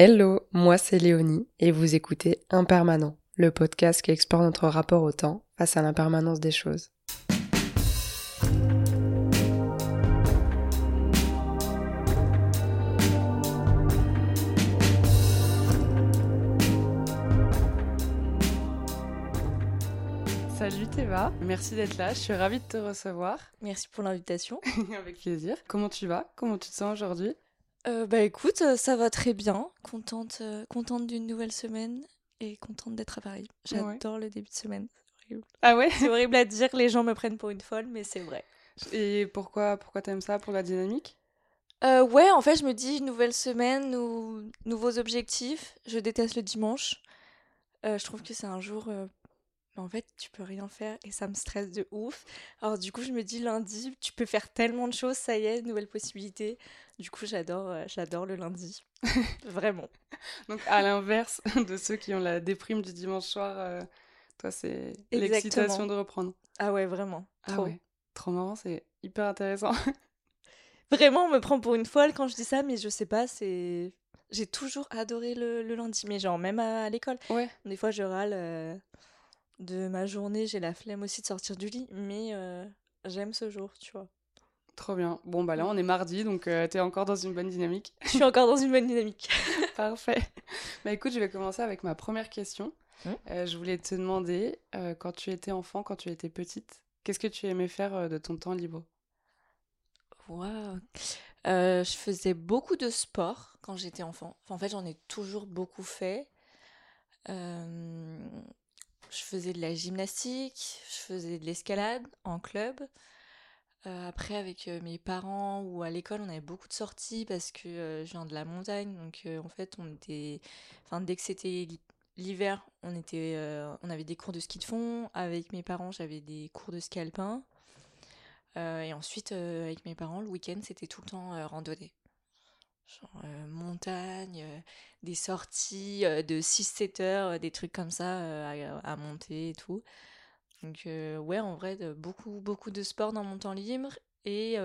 Hello, moi c'est Léonie et vous écoutez Impermanent, le podcast qui explore notre rapport au temps face à l'impermanence des choses. Salut Théva, merci d'être là, je suis ravie de te recevoir. Merci pour l'invitation. Avec plaisir. Comment tu vas? Comment tu te sens aujourd'hui? Euh, bah écoute, euh, ça va très bien. Contente, euh, contente d'une nouvelle semaine et contente d'être à Paris. J'adore le début de semaine. Ah ouais? C'est horrible à dire, les gens me prennent pour une folle, mais c'est vrai. Et pourquoi, pourquoi t'aimes ça Pour la dynamique? Ouais, en fait, je me dis nouvelle semaine, ou nouveaux objectifs. Je déteste le dimanche. je trouve que c'est un jour en fait, tu peux rien faire et ça me stresse de ouf. Alors du coup, je me dis lundi, tu peux faire tellement de choses, ça y est, nouvelle possibilité. Du coup, j'adore euh, j'adore le lundi. Vraiment. Donc à l'inverse de ceux qui ont la déprime du dimanche soir, euh, toi c'est l'excitation de reprendre. Ah ouais, vraiment. Ah trop. Ah ouais. Trop marrant, c'est hyper intéressant. Vraiment, on me prend pour une folle quand je dis ça, mais je sais pas, c'est j'ai toujours adoré le, lundi, mais genre même à, l'école. Ouais. Des fois, je râle. Euh, de ma journée, j'ai la flemme aussi de sortir du lit, mais j'aime ce jour, tu vois. Trop bien. Bon, bah là, on est mardi, donc tu euh, t'es encore dans une bonne dynamique. Je suis encore dans une bonne dynamique. Parfait. Bah écoute, je vais commencer avec ma première question. Mmh. Euh, je voulais te demander, quand tu étais enfant, quand tu étais petite, qu'est-ce que tu aimais faire de ton temps libre? Waouh Je faisais beaucoup de sport quand j'étais enfant. en fait, j'en ai toujours beaucoup fait. Euh, je faisais de la gymnastique, je faisais de l'escalade en club. Euh, après, avec euh, mes parents ou à l'école, on avait beaucoup de sorties parce que euh, je viens de la montagne. Donc, en fait, on était. Enfin, dès que c'était l'hiver, on, était, on avait des cours de ski de fond. Avec mes parents, j'avais des cours de ski alpin. et ensuite, avec mes parents, le week-end, c'était tout le temps randonnée genre montagne, des sorties de 6-7 heures, des trucs comme ça à, monter et tout. Donc ouais, en vrai, beaucoup, beaucoup de sport dans mon temps libre et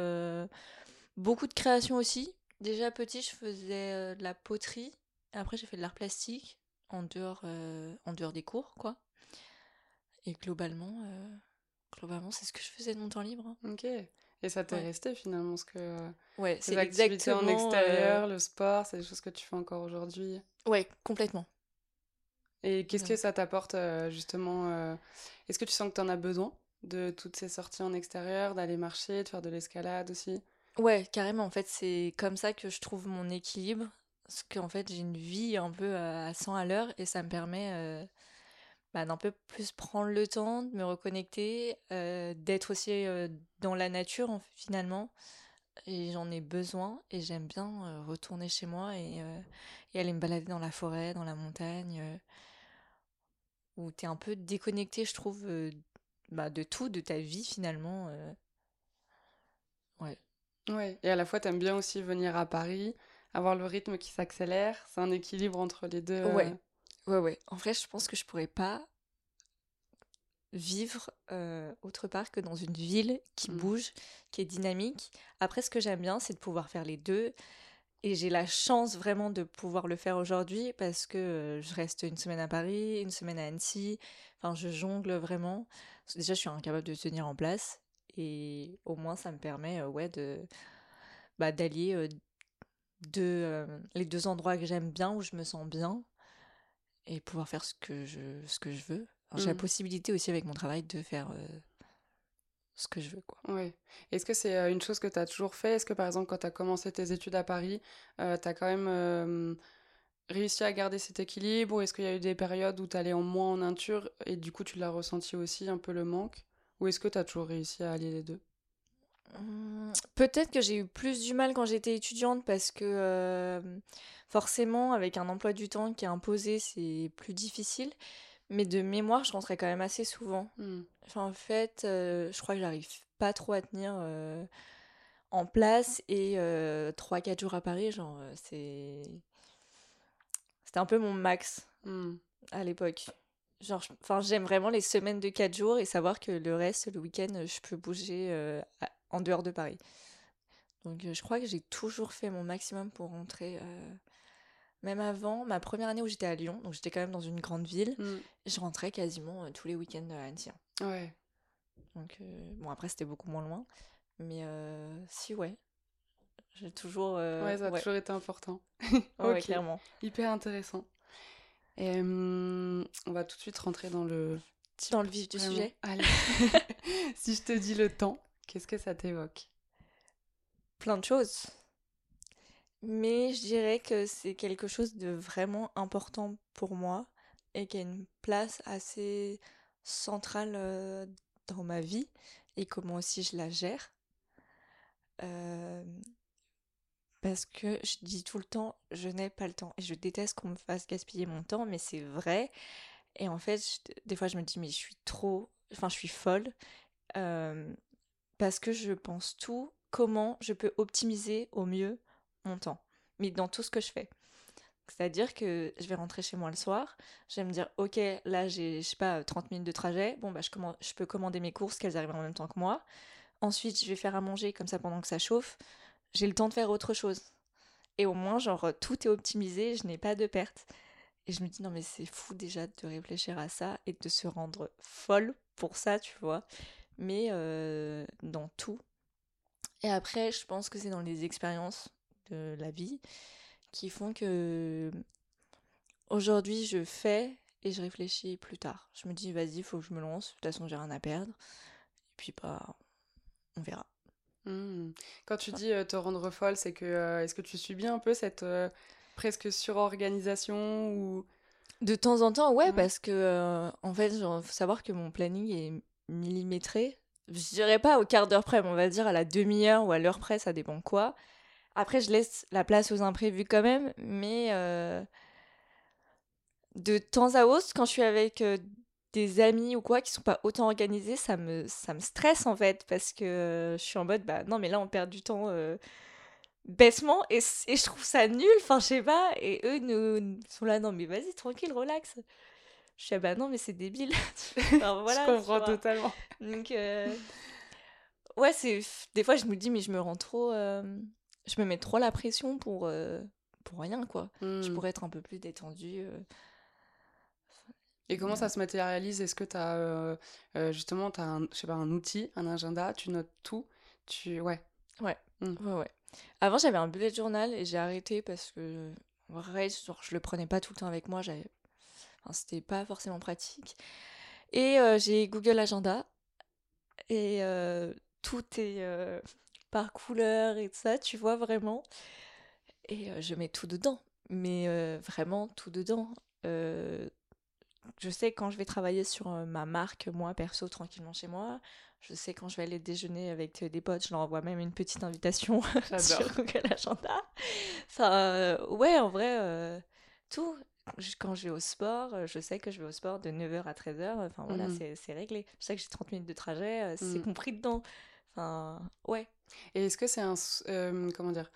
beaucoup de création aussi. Déjà petit, je faisais de la poterie. Après, j'ai fait de l'art plastique en dehors, en dehors des cours, quoi. Et globalement, globalement, c'est ce que je faisais de mon temps libre. Hein. Ok. Et ça t'est resté finalement ce que ouais, c'est activités en extérieur, le sport, c'est des choses que tu fais encore aujourd'hui? Ouais, complètement. Et qu'est-ce que ça t'apporte euh, justement euh, Est-ce que tu sens que tu en as besoin de toutes ces sorties en extérieur, d'aller marcher, de faire de l'escalade aussi? Ouais, carrément. En fait, c'est comme ça que je trouve mon équilibre. Parce qu'en fait, j'ai une vie un peu à 100 à l'heure et ça me permet euh, bah, d'un peu plus prendre le temps de me reconnecter, euh, d'être aussi euh, dans la nature finalement. Et j'en ai besoin et j'aime bien euh, retourner chez moi et, et, aller me balader dans la forêt, dans la montagne, où tu es un peu déconnecté, je trouve, bah, de tout, de ta vie finalement. Ouais. Ouais, et à la fois, tu aimes bien aussi venir à Paris, avoir le rythme qui s'accélère, c'est un équilibre entre les deux. Ouais. Ouais, ouais. En vrai, je pense que je pourrais pas vivre euh, autre part que dans une ville qui mmh. bouge, qui est dynamique. Après, ce que j'aime bien, c'est de pouvoir faire les deux. Et j'ai la chance vraiment de pouvoir le faire aujourd'hui parce que euh, je reste une semaine à Paris, une semaine à Annecy. Enfin, je jongle vraiment. Déjà, je suis incapable de tenir en place. Et au moins, ça me permet euh, ouais, de, bah, d'allier les deux endroits que j'aime bien, où je me sens bien, et pouvoir faire ce que je, ce que je veux. J'ai la mmh. possibilité aussi avec mon travail de faire ce que je veux. Quoi. Ouais. Est-ce que c'est une chose que tu as toujours fait? Est-ce que par exemple quand tu as commencé tes études à Paris, tu as quand même réussi à garder cet équilibre Ou est-ce qu'il y a eu des périodes où tu allais en moins en nature et du coup tu l'as ressenti aussi un peu le manque? Ou est-ce que tu as toujours réussi à allier les deux? Mmh, Peut-être que j'ai eu plus du mal quand j'étais étudiante parce que forcément avec un emploi du temps qui est imposé c'est plus difficile. Mais de mémoire, je rentrais quand même assez souvent. Hmm. Enfin, en fait, euh, je crois que j'arrive pas trop à tenir euh, en place. Et 3-4 euh, jours à Paris, genre, c'est. C'était un peu mon max hmm. à l'époque. Genre, enfin, j'aime vraiment les semaines de 4 jours et savoir que le reste, le week-end, je peux bouger en dehors de Paris. Donc, je crois que j'ai toujours fait mon maximum pour rentrer même avant, ma première année où j'étais à Lyon, donc j'étais quand même dans une grande ville, Mm. je rentrais quasiment euh, tous les week-ends à Annecy. hein. Ouais. Donc, euh, bon, après, c'était beaucoup moins loin. Mais euh, si, ouais. J'ai toujours. euh, Ouais, ça a ouais, toujours été important. ouais, Ok. clairement. Hyper intéressant. Et on va tout de suite rentrer dans le Dans le vif du Vraiment. sujet. Allez. si je te dis le temps, qu'est-ce que ça t'évoque? Plein de choses. Mais je dirais que c'est quelque chose de vraiment important pour moi et qui a une place assez centrale dans ma vie et comment aussi je la gère. Parce que je dis tout le temps, je n'ai pas le temps et je déteste qu'on me fasse gaspiller mon temps, mais c'est vrai. Et en fait, des fois, je me dis, mais je suis trop, enfin, je suis folle parce que je pense tout comment je peux optimiser au mieux mon temps, mais dans tout ce que je fais. C'est-à-dire que je vais rentrer chez moi le soir, je vais me dire, ok, là j'ai, je sais pas, 30 minutes de trajet, bon bah je, je peux commander mes courses, qu'elles arrivent en même temps que moi. Ensuite, je vais faire à manger comme ça pendant que ça chauffe. J'ai le temps de faire autre chose. Et au moins, genre, tout est optimisé, je n'ai pas de perte. Et je me dis, non mais c'est fou déjà de réfléchir à ça et de se rendre folle pour ça, tu vois. Mais euh, dans tout. Et après, je pense que c'est dans les expériences de la vie qui font que aujourd'hui je fais et je réfléchis plus tard. Je me dis, vas-y, il faut que je me lance. De toute façon, j'ai rien à perdre. Et puis, bah, on verra. Hmm. Quand tu dis euh, te rendre folle, c'est que euh, est-ce que tu subis un peu cette euh, presque surorganisation ou? De temps en temps, ouais, Ouais. parce que, euh, en fait, genre, faut savoir que mon planning est millimétré. Je dirais pas au quart d'heure près, mais on va dire à la demi-heure ou à l'heure près, ça dépend quoi. Après, je laisse la place aux imprévus quand même, mais euh, de temps à autre, quand je suis avec euh, des amis ou quoi qui sont pas autant organisés, ça me, ça me stresse en fait, parce que euh, je suis en mode, bah non, mais là, on perd du temps euh, bêtement, et, et je trouve ça nul, enfin, je sais pas, et eux nous, sont là, non, mais vas-y, tranquille, relax. Je suis, ah bah non, mais c'est débile. Enfin, voilà, je comprends totalement. Donc, euh, ouais, c'est. Des fois, je me dis, mais je me rends trop. euh, Je me mets trop la pression pour, euh, pour rien, quoi. Je Hmm. pourrais être un peu plus détendue. euh. Et comment ça se matérialise? Est-ce que tu as justement t'as un, je sais pas, un outil, un agenda, tu notes tout? Tu... Ouais. Ouais, Mm. ouais, ouais. Avant, j'avais un bullet journal et j'ai arrêté parce que, en vrai, genre, je le prenais pas tout le temps avec moi. J'avais... Enfin, c'était pas forcément pratique. Et euh, j'ai Google Agenda et euh, tout est euh, par couleur et tout ça, tu vois vraiment. Et euh, je mets tout dedans, mais euh, vraiment tout dedans. Euh, je sais quand je vais travailler sur ma marque, moi perso, tranquillement chez moi. Je sais quand je vais aller déjeuner avec des potes, je leur envoie même une petite invitation sur. Google Agenda. Enfin, ouais, en vrai, tout. Quand je vais au sport, je sais que je vais au sport de 9h à 13h. Enfin, voilà, Mhm. c'est réglé. Je sais que j'ai 30 minutes de trajet, c'est Mhm. compris dedans. Enfin, ouais. Et est-ce que c'est un... euh, comment dire?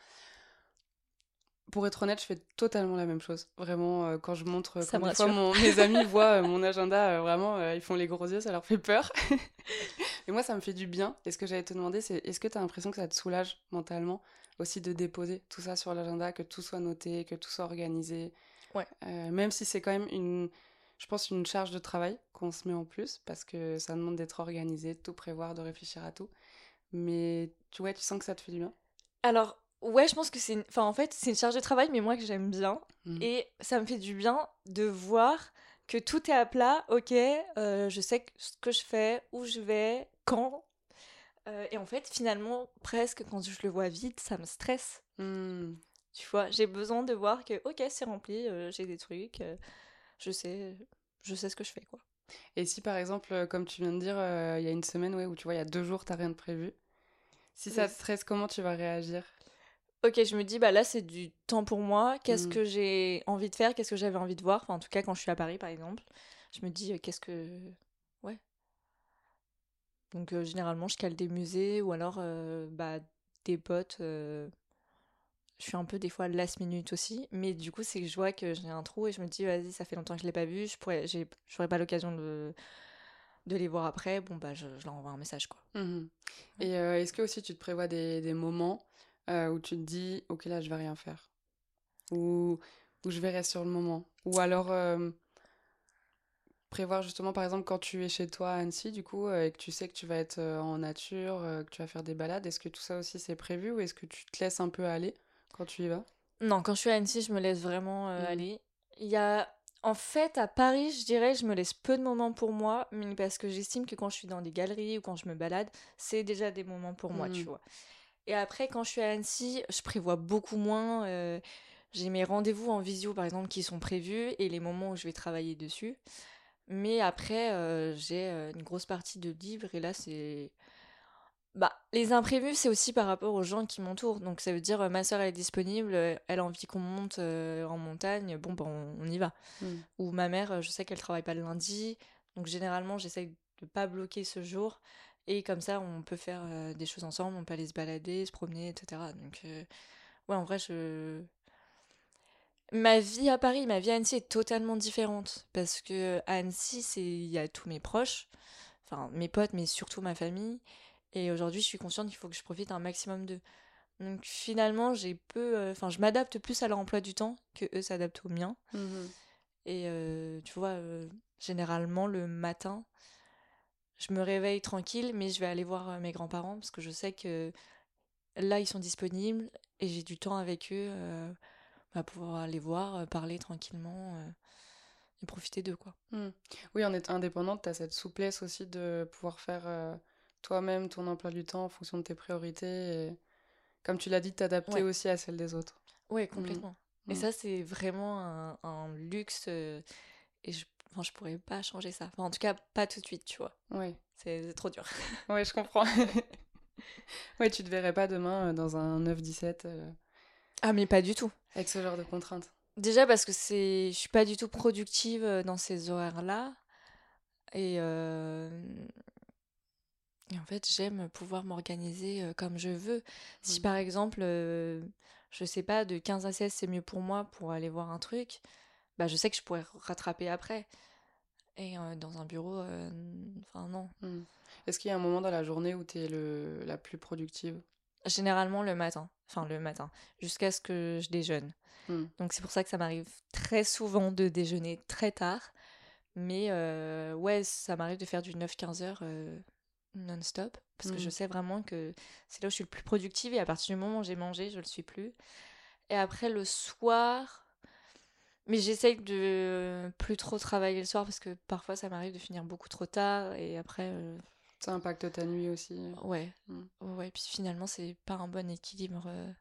Pour être honnête, je fais totalement la même chose. Vraiment, euh, quand je montre, Ça quand fois mon- mes amis voient euh, mon agenda, euh, vraiment, ils font les gros yeux, ça leur fait peur. Et moi, ça me fait du bien. Et ce que j'allais te demander, c'est est-ce que tu as l'impression que ça te soulage mentalement aussi de déposer tout ça sur l'agenda, que tout soit noté, que tout soit organisé? Ouais. Même si c'est quand même une, je pense, une charge de travail qu'on se met en plus, parce que ça demande d'être organisé, de tout prévoir, de réfléchir à tout. Mais tu vois, tu sens que ça te fait du bien? Alors, ouais, je pense que c'est une... Enfin, en fait, c'est une charge de travail, mais moi que j'aime bien. Mhm. Et ça me fait du bien de voir que tout est à plat. Ok, euh, je sais ce que je fais, où je vais, quand. Euh, et en fait, finalement, presque quand je le vois vite, ça me stresse. Hmm. Tu vois, j'ai besoin de voir que, ok, c'est rempli, euh, j'ai des trucs, je sais, je sais ce que je fais, quoi. Et si par exemple, euh, comme tu viens de dire, euh, il y a une semaine ouais, où tu vois, il y a deux jours, t'as rien de prévu, si ça te stresse, comment tu vas réagir? Ok, je me dis, bah là, c'est du temps pour moi. Qu'est-ce Mm. que j'ai envie de faire? Qu'est-ce que j'avais envie de voir? Enfin, en tout cas, quand je suis à Paris, par exemple, je me dis, euh, qu'est-ce que. Ouais. Donc, euh, généralement, je cale des musées ou alors bah, des potes. Je suis un peu des fois last minute aussi. Mais du coup, c'est que je vois que j'ai un trou et je me dis, vas-y, ça fait longtemps que je l'ai pas vu. Je pourrais, j'aurais pas l'occasion de, de les voir après. Bon, bah, je, je leur envoie un message, quoi. Mhm. Et euh, est-ce que aussi tu te prévois des, des moments euh, où tu te dis, ok là, je vais rien faire? Ou, ou je verrai sur le moment? Ou alors euh, prévoir justement, par exemple, quand tu es chez toi à Annecy, du coup, et que tu sais que tu vas être en nature, que tu vas faire des balades, est-ce que tout ça aussi c'est prévu ou est-ce que tu te laisses un peu aller? Quand tu y vas? Non, quand je suis à Annecy, je me laisse vraiment mmh. aller. Il y a en fait, à Paris, je dirais, je me laisse peu de moments pour moi, mais parce que j'estime que quand je suis dans des galeries ou quand je me balade, c'est déjà des moments pour moi, tu mmh. vois. Et après, quand je suis à Annecy, je prévois beaucoup moins. Euh, j'ai mes rendez-vous en visio, par exemple, qui sont prévus et les moments où je vais travailler dessus. Mais après, euh, j'ai euh, une grosse partie de livres et là, c'est bah, les imprévus, c'est aussi par rapport aux gens qui m'entourent. Donc, ça veut dire, euh, ma soeur, elle est disponible, euh, elle a envie qu'on monte euh, en montagne, bon, ben, on, y va. Hmm. Ou ma mère, je sais qu'elle travaille pas le lundi, donc généralement, j'essaie de pas bloquer ce jour. Et comme ça, on peut faire des choses ensemble, on peut aller se balader, se promener, etc. Donc, ouais, en vrai, je. Ma vie à Paris, ma vie à Annecy est totalement différente. Parce que à Annecy, il y a tous mes proches, enfin mes potes, mais surtout ma famille. Et aujourd'hui, je suis consciente qu'il faut que je profite un maximum d'eux. Donc finalement, j'ai peu. Euh, enfin, je m'adapte plus à leur emploi du temps que eux s'adaptent au mien. Mmh Et euh, tu vois, euh, généralement, le matin, je me réveille tranquille, mais je vais aller voir mes grands-parents parce que je sais que là, ils sont disponibles et j'ai du temps avec eux pour bah, pouvoir les voir, parler tranquillement et profiter d'eux, quoi. Mmh. Oui, en étant indépendante, tu as cette souplesse aussi de pouvoir faire toi-même ton emploi du temps en fonction de tes priorités. Et, comme tu l'as dit, t'adapter aussi à celle des autres. Oui, mmh. complètement. Et mmh. ça, c'est vraiment un, luxe. Euh, et je, enfin, je pourrais pas changer ça. en tout cas, pas tout de suite, tu vois. Oui. C'est trop dur. oui, je comprends. oui, tu te verrais pas demain euh, dans un 9-17. Euh, ah, mais pas du tout. Avec ce genre de contraintes. Déjà parce que c'est, je suis pas du tout productive dans ces horaires-là. Et, et en fait, j'aime pouvoir m'organiser comme je veux. Si mmh. par exemple, je sais pas, de 15 à 16, c'est mieux pour moi pour aller voir un truc, bah je sais que je pourrais rattraper après. Et dans un bureau, enfin non. Mmh. Est-ce qu'il y a un moment dans la journée où tu es le, la plus productive? Généralement le matin. Enfin le matin. Jusqu'à ce que je déjeune. Mmh. Donc c'est pour ça que ça m'arrive très souvent de déjeuner très tard. Mais ouais, ça m'arrive de faire du 9-15 heures non-stop parce que je mmh. sais vraiment que c'est là où je suis le plus productive et à partir du moment où j'ai mangé, je le suis plus. Et après le soir, mais j'essaye de plus trop travailler le soir parce que parfois ça m'arrive de finir beaucoup trop tard et après. Euh, ça impacte ta nuit aussi. Ouais. Mmh. Ouais, puis finalement, c'est pas un bon équilibre. Euh.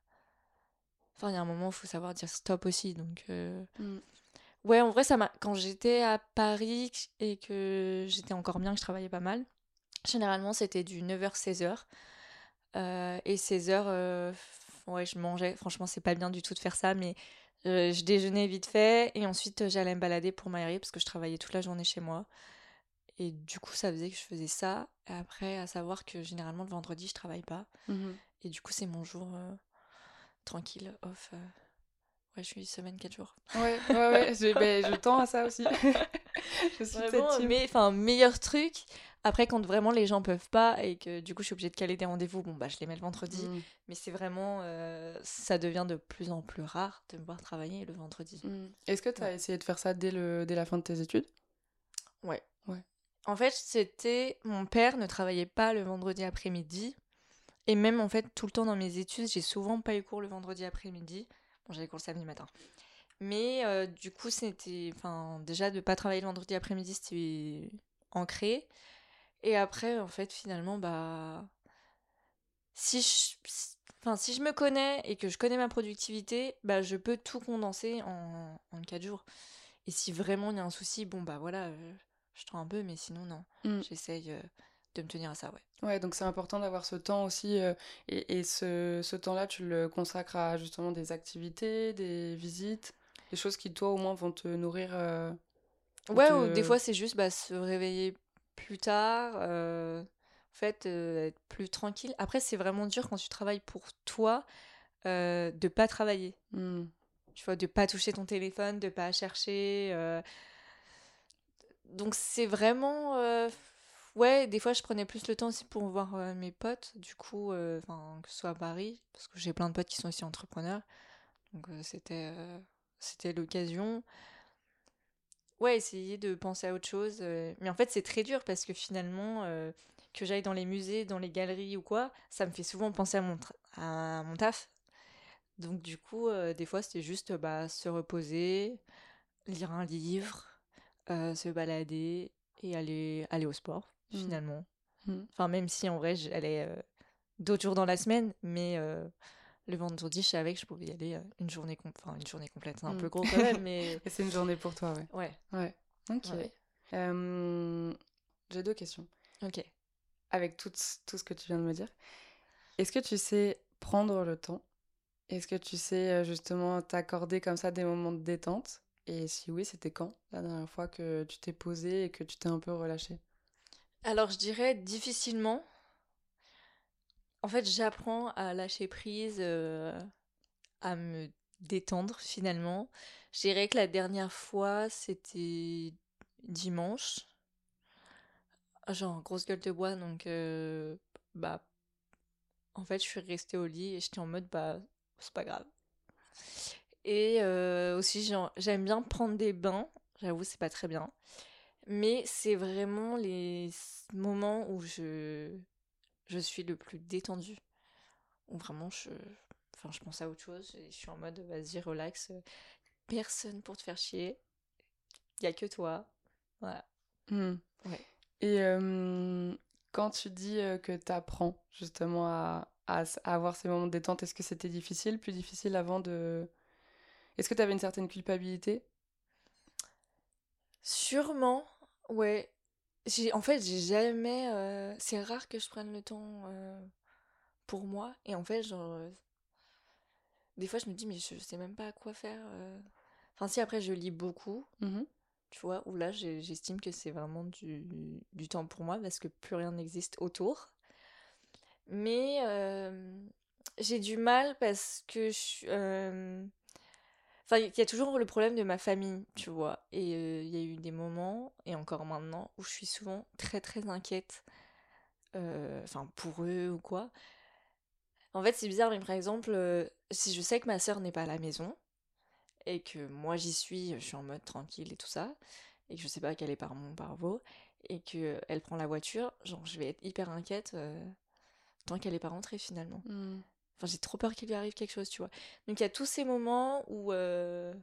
Enfin, il y a un moment où il faut savoir dire stop aussi. Donc. Euh. Mmh. Ouais, en vrai, ça m'a. Quand j'étais à Paris et que j'étais encore bien, que je travaillais pas mal, Généralement, c'était du 9h-16h. Euh, et 16h, euh, ouais, je mangeais. Franchement, c'est pas bien du tout de faire ça, mais euh, je déjeunais vite fait et ensuite j'allais me balader pour m'aérer parce que je travaillais toute la journée chez moi. Et du coup, ça faisait que je faisais ça. Et après, à savoir que généralement, le vendredi, je travaille pas. Mmh et du coup, c'est mon jour tranquille, off. Ouais, je suis semaine 4 jours. Ouais, ouais, ouais. je, ben, je tends à ça aussi. je suis Vraiment, mais enfin, meilleur truc. Après, quand vraiment les gens peuvent pas et que du coup je suis obligée de caler des rendez-vous, bon bah je les mets le vendredi. Mm. Mais c'est vraiment, euh, ça devient de plus en plus rare de me voir travailler le vendredi. Mm. Est-ce que tu as essayé de faire ça dès, le, dès la fin de tes études? Ouais. ouais. En fait, c'était. Mon père ne travaillait pas le vendredi après-midi. Et même en fait, tout le temps dans mes études, j'ai souvent pas eu cours le vendredi après-midi. Bon, j'avais cours le samedi matin. Mais euh, du coup, c'était. Enfin, déjà, de pas travailler le vendredi après-midi, c'était ancré. Et après, en fait, finalement, bah. Si je, enfin, si je me connais et que je connais ma productivité, bah, je peux tout condenser en, en 4 jours. Et si vraiment il y a un souci, bon, bah voilà, euh, je tends un peu, mais sinon, non. Mmh. J'essaye euh, de me tenir à ça, ouais. Ouais, donc c'est important d'avoir ce temps aussi. Euh, et, et, ce, ce temps-là, tu le consacres à justement des activités, des visites, des choses qui, toi, au moins, vont te nourrir. ouais, ou des fois, c'est juste bah, se réveiller plus tard, euh, en fait, euh, être plus tranquille. Après, c'est vraiment dur quand tu travailles pour toi euh, de pas travailler. Hmm. Tu vois, de pas toucher ton téléphone, de pas chercher. Euh. Donc, c'est vraiment. Ouais, des fois, je prenais plus le temps aussi pour voir mes potes, du coup, enfin que ce soit à Paris, parce que j'ai plein de potes qui sont aussi entrepreneurs. Donc, c'était c'était l'occasion. Ouais, essayer de penser à autre chose. euh, Mais en fait, c'est très dur parce que finalement, euh, que j'aille dans les musées, dans les galeries ou quoi, ça me fait souvent penser à mon, à mon taf. Donc du coup, euh, des fois, c'était juste bah, se reposer, lire un livre, euh, se balader et aller, aller au sport, Mm. finalement. Mm. Enfin, même si en vrai, j'allais euh, d'autres jours dans la semaine, mais le vendredi, je savais que je pouvais y aller euh, une journée, enfin, une journée complète. C'est un Mm. peu gros quand même, mais c'est une journée pour toi, ouais. ouais. Ouais. Ok. ouais. Euh, J'ai deux questions. Ok. Avec tout, ce- tout ce que tu viens de me dire, est-ce que tu sais prendre le temps? Est-ce que tu sais euh, justement t'accorder comme ça des moments de détente? Et si oui, c'était quand la dernière fois que tu t'es posé et que tu t'es un peu relâché Alors, je dirais difficilement. En fait, j'apprends à lâcher prise, euh, à me détendre finalement. Je dirais que la dernière fois, c'était dimanche. Genre, grosse gueule de bois, donc euh, bah, en fait, je suis restée au lit et j'étais en mode, bah, c'est pas grave. Et euh, aussi, j'aime bien prendre des bains. J'avoue, c'est pas très bien. Mais c'est vraiment les moments où je, je suis le plus détendue. Où vraiment, je, enfin, je pense à autre chose et je suis en mode, vas-y, relax. Personne pour te faire chier. Il y a que toi. Voilà. Hmm. Ouais. Et euh, quand tu dis euh, que tu apprends justement à, à à avoir ces moments de détente, est-ce que c'était difficile, plus difficile avant de... Est-ce que tu avais une certaine culpabilité? Sûrement, ouais. J'ai, en fait, j'ai jamais. euh, c'est rare que je prenne le temps euh, pour moi. Et en fait, genre. euh, des fois, je me dis, mais je sais même pas à quoi faire. euh. Enfin, si après, je lis beaucoup, Mhm. tu vois, où là, j'ai- j'estime que c'est vraiment du, du temps pour moi parce que plus rien n'existe autour. Mais euh, j'ai du mal parce que je. euh, Enfin, il y a toujours le problème de ma famille, tu vois. Et euh, il y a eu des moments, et encore maintenant, où je suis souvent très très inquiète. euh, Enfin, pour eux ou quoi. En fait, c'est bizarre, mais par exemple, euh, si je sais que ma sœur n'est pas à la maison, et que moi j'y suis, je suis en mode tranquille et tout ça, et que je sais pas qu'elle est par mon parvo, et que elle prend la voiture, genre je vais être hyper inquiète tant qu'elle est pas rentrée finalement. Hmm. Enfin, j'ai trop peur qu'il lui arrive quelque chose, tu vois. Donc il y a tous ces moments où euh,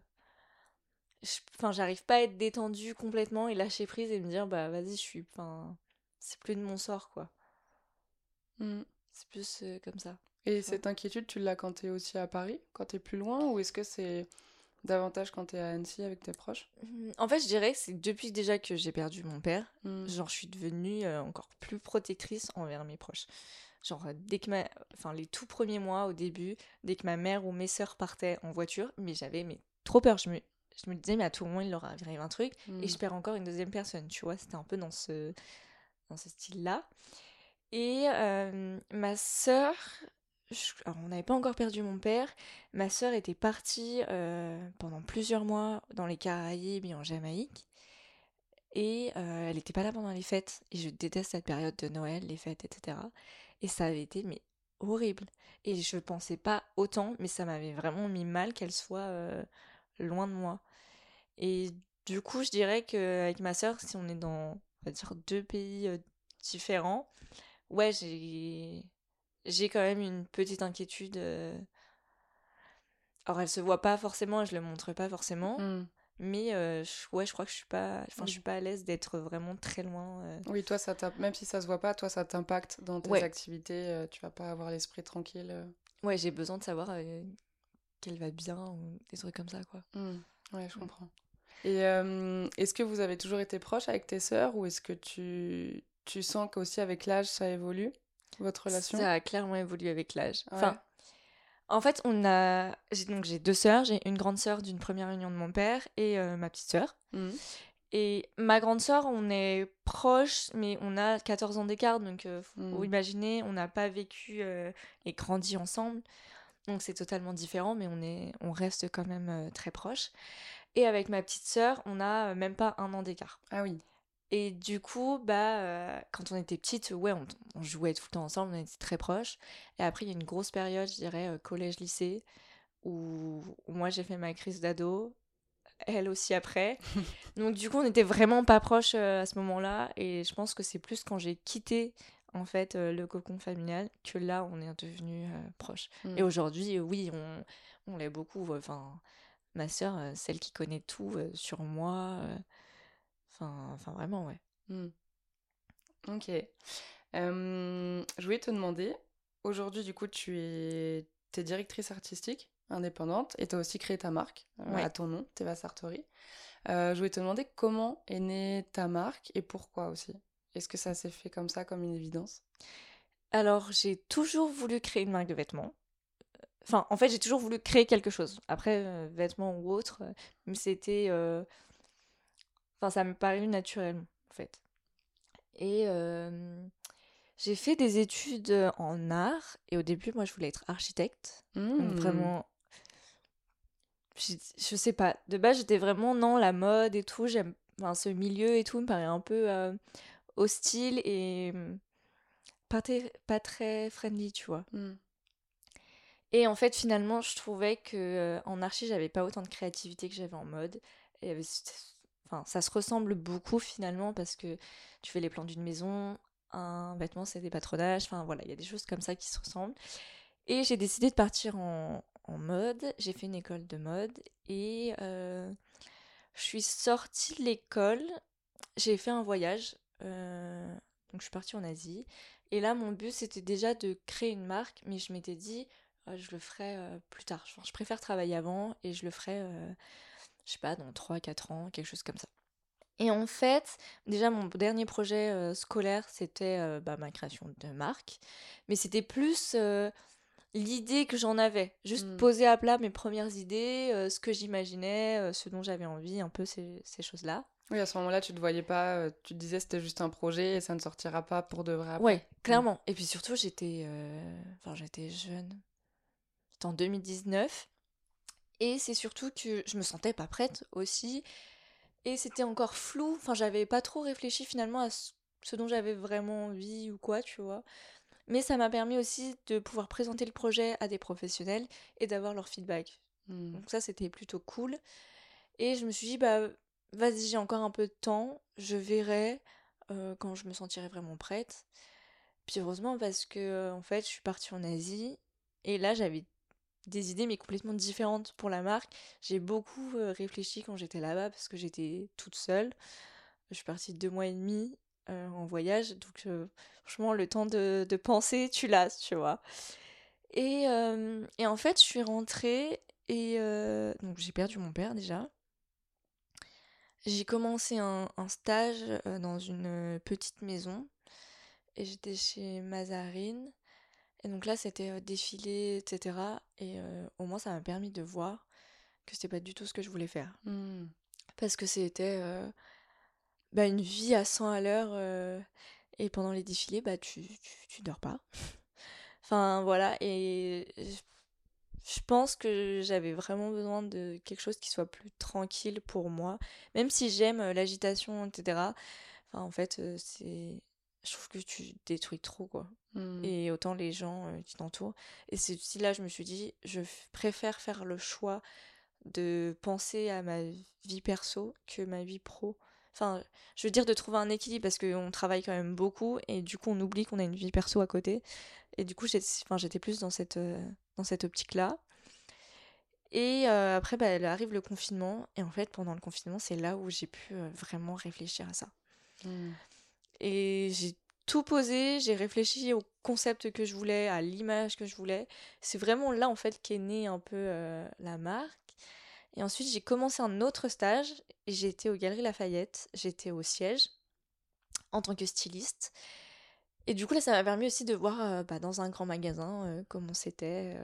enfin, j'arrive pas à être détendue complètement et lâcher prise et me dire bah vas-y, je suis enfin c'est plus de mon sort quoi. Hmm. C'est plus euh, comme ça. Et Ouais. cette inquiétude, tu l'as quand t'es aussi à Paris, quand t'es plus loin, ou est-ce que c'est davantage quand t'es à Annecy avec tes proches? Hum, En fait, je dirais que c'est depuis déjà que j'ai perdu mon père, Hmm. genre je suis devenue euh, encore plus protectrice envers mes proches. Genre dès que ma enfin les tout premiers mois au début, dès que ma mère ou mes sœurs partaient en voiture, mais j'avais mais trop peur, je me je me disais mais à tout moment il leur arrive un truc et Hmm. je perds encore une deuxième personne, tu vois, c'était un peu dans ce dans ce style-là. Et euh, ma sœur, je- alors, on n'avait pas encore perdu mon père. Ma sœur était partie euh, pendant plusieurs mois dans les Caraïbes et en Jamaïque. Et euh, elle n'était pas là pendant les fêtes. Et je déteste cette période de Noël, les fêtes, etc. Et ça avait été mais horrible. Et je pensais pas autant, mais ça m'avait vraiment mis mal qu'elle soit loin de moi. Et du coup, je dirais qu'avec ma sœur, si on est dans, dire, deux pays différents, ouais, j'ai j'ai quand même une petite inquiétude. euh. Alors, elle se voit pas forcément, je le montre pas forcément, Hmm. Mais euh, je- ouais, je crois que je suis pas, enfin, je suis pas à l'aise d'être vraiment très loin. euh. Oui, toi, ça même si ça se voit pas, toi, ça t'impacte dans tes Ouais. activités. euh, tu vas pas avoir l'esprit tranquille. euh. Ouais, j'ai besoin de savoir qu'elle va bien ou des trucs comme ça, quoi. Hmm. Ouais, je Mm. comprends. Et est-ce que vous avez toujours été proches avec tes sœurs ou est-ce que tu, tu sens qu'aussi avec l'âge, ça évolue, votre relation? Ça a clairement évolué avec l'âge. Ouais. Enfin, en fait, on a, j'ai donc j'ai deux sœurs. J'ai une grande sœur d'une première union de mon père et euh, ma petite sœur. Mhm. Et ma grande sœur, on est proches, mais on a 14 ans d'écart, donc euh, faut Mm. imaginer, on n'a pas vécu euh, et grandi ensemble. Donc c'est totalement différent, mais on, est, on reste quand même euh, très proches. Et avec ma petite sœur, on a même pas un an d'écart. Ah oui. Et du coup, bah, euh, quand on était petite, ouais, on, on jouait tout le temps ensemble, on était très proches. Et après, il y a une grosse période, je dirais, euh, collège-lycée, où, moi j'ai fait ma crise d'ado, elle aussi après. Donc du coup, on n'était vraiment pas proches à ce moment-là. Et je pense que c'est plus quand j'ai quitté en fait le cocon familial que là, on est devenus proches. Et mmh. aujourd'hui, oui, on, on l'est beaucoup. Enfin, ma sœur, celle qui connaît tout sur moi. Enfin, enfin, vraiment, ouais. Mmh. Ok. je voulais te demander, aujourd'hui, du coup, tu es, es directrice artistique indépendante et tu as aussi créé ta marque à ton nom, Teva Sartori. je voulais te demander comment est née ta marque et pourquoi aussi. Est-ce que ça s'est fait comme ça, comme une évidence? Alors, j'ai toujours voulu créer une marque de vêtements. Enfin, en fait, j'ai toujours voulu créer quelque chose. Après, euh, vêtements ou autre, euh, mais c'était. Enfin, ça me paraît naturellement, en fait. Et j'ai fait des études en art. Et au début, moi, je voulais être architecte. Donc, mmh. vraiment. Je, je, sais pas. De base, j'étais vraiment, non, la mode et tout. J'aime. Enfin, ce milieu et tout me paraît un peu hostile et pas, pas très friendly, tu vois. Mmh. Et en fait, finalement, je trouvais que euh, en archi, j'avais pas autant de créativité que j'avais en mode. Ça se ressemble beaucoup finalement parce que tu fais les plans d'une maison, un vêtement, c'est des patronages. Enfin voilà, il y a des choses comme ça qui se ressemblent. Et j'ai décidé de partir en, mode. J'ai fait une école de mode et euh, je suis sortie de l'école. J'ai fait un voyage euh, donc je suis partie en Asie. Et là, mon but, c'était déjà de créer une marque, mais je m'étais dit, euh, je le ferai euh, plus tard. je préfère travailler avant et je le ferai, je sais pas, dans 3-4 ans, quelque chose comme ça. Et en fait, déjà, mon dernier projet scolaire, c'était bah, ma création de marque. Mais c'était plus l'idée que j'en avais. Juste mmh. poser à plat mes premières idées, ce que j'imaginais, ce dont j'avais envie, un peu ces choses-là. Oui, à ce moment-là, tu te voyais pas, tu te disais c'était juste un projet et ça ne sortira pas pour de vrai. Oui, clairement. Et puis surtout, j'étais enfin, j'étais jeune. C'était en 2019. Et c'est surtout que je me sentais pas prête aussi. Et c'était encore flou. Enfin, j'avais pas trop réfléchi finalement à ce dont j'avais vraiment envie ou quoi, tu vois. Mais ça m'a permis aussi de pouvoir présenter le projet à des professionnels et d'avoir leur feedback. Mmh. Donc ça, c'était plutôt cool. Et je me suis dit, bah, vas-y, j'ai encore un peu de temps, je verrai quand je me sentirai vraiment prête. Puis heureusement parce que en fait, je suis partie en Asie et là j'avais des idées mais complètement différentes pour la marque. J'ai beaucoup réfléchi quand j'étais là-bas parce que j'étais toute seule. Je suis partie deux mois et demi en voyage, donc franchement le temps de, penser, tu l'as, tu vois. Et, et, en fait, je suis rentrée et donc j'ai perdu mon père déjà. J'ai commencé un, stage dans une petite maison et j'étais chez Mazarine. Et donc là, c'était défilé, etc. Et au moins, ça m'a permis de voir que c'était pas du tout ce que je voulais faire. Mmh. Parce que c'était bah, une vie à 100 à l'heure. et pendant les défilés, bah, tu, tu, tu dors pas. enfin, voilà. Et je pense que j'avais vraiment besoin de quelque chose qui soit plus tranquille pour moi. Même si j'aime euh, l'agitation, etc. Enfin, en fait, euh, c'est. Je trouve que tu détruis trop, quoi. Mmh. Et autant les gens euh, qui t'entourent. Et c'est aussi là, je me suis dit, je préfère faire le choix de penser à ma vie perso que ma vie pro. Enfin, je veux dire de trouver un équilibre parce qu'on travaille quand même beaucoup et du coup on oublie qu'on a une vie perso à côté. Et du coup j'étais plus dans cette, dans cette optique-là. Et euh, après, bah, arrive le confinement. Et en fait, pendant le confinement, c'est là où j'ai pu euh, vraiment réfléchir à ça. Mmh. Et j'ai tout posé, j'ai réfléchi au concept que je voulais, à l'image que je voulais. C'est vraiment là, en fait, qu'est née un peu euh, la marque. Et ensuite, j'ai commencé un autre stage. Et j'ai été aux Galeries Lafayette. J'étais au siège en tant que styliste. Et du coup, là, ça m'a permis aussi de voir euh, bah, dans un grand magasin euh, comment c'était,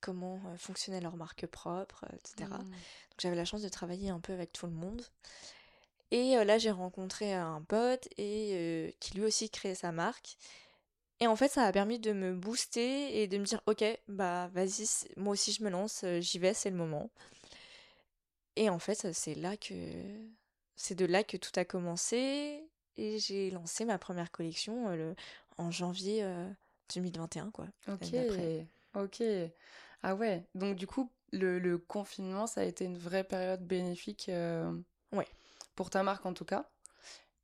comment fonctionnait leur marque propre, etc. Mmh. Donc j'avais la chance de travailler un peu avec tout le monde. Et là, j'ai rencontré un pote et qui lui aussi créait sa marque. Et en fait, ça a permis de me booster et de me dire, ok, bah vas-y, moi aussi je me lance, j'y vais, c'est le moment. Et en fait, c'est là que c'est de là que tout a commencé et j'ai lancé ma première collection euh, le, en janvier 2021 euh, quoi. Ok. Ok. Ah ouais, donc du coup, le, le confinement, ça a été une vraie période bénéfique euh. Pour ta marque en tout cas.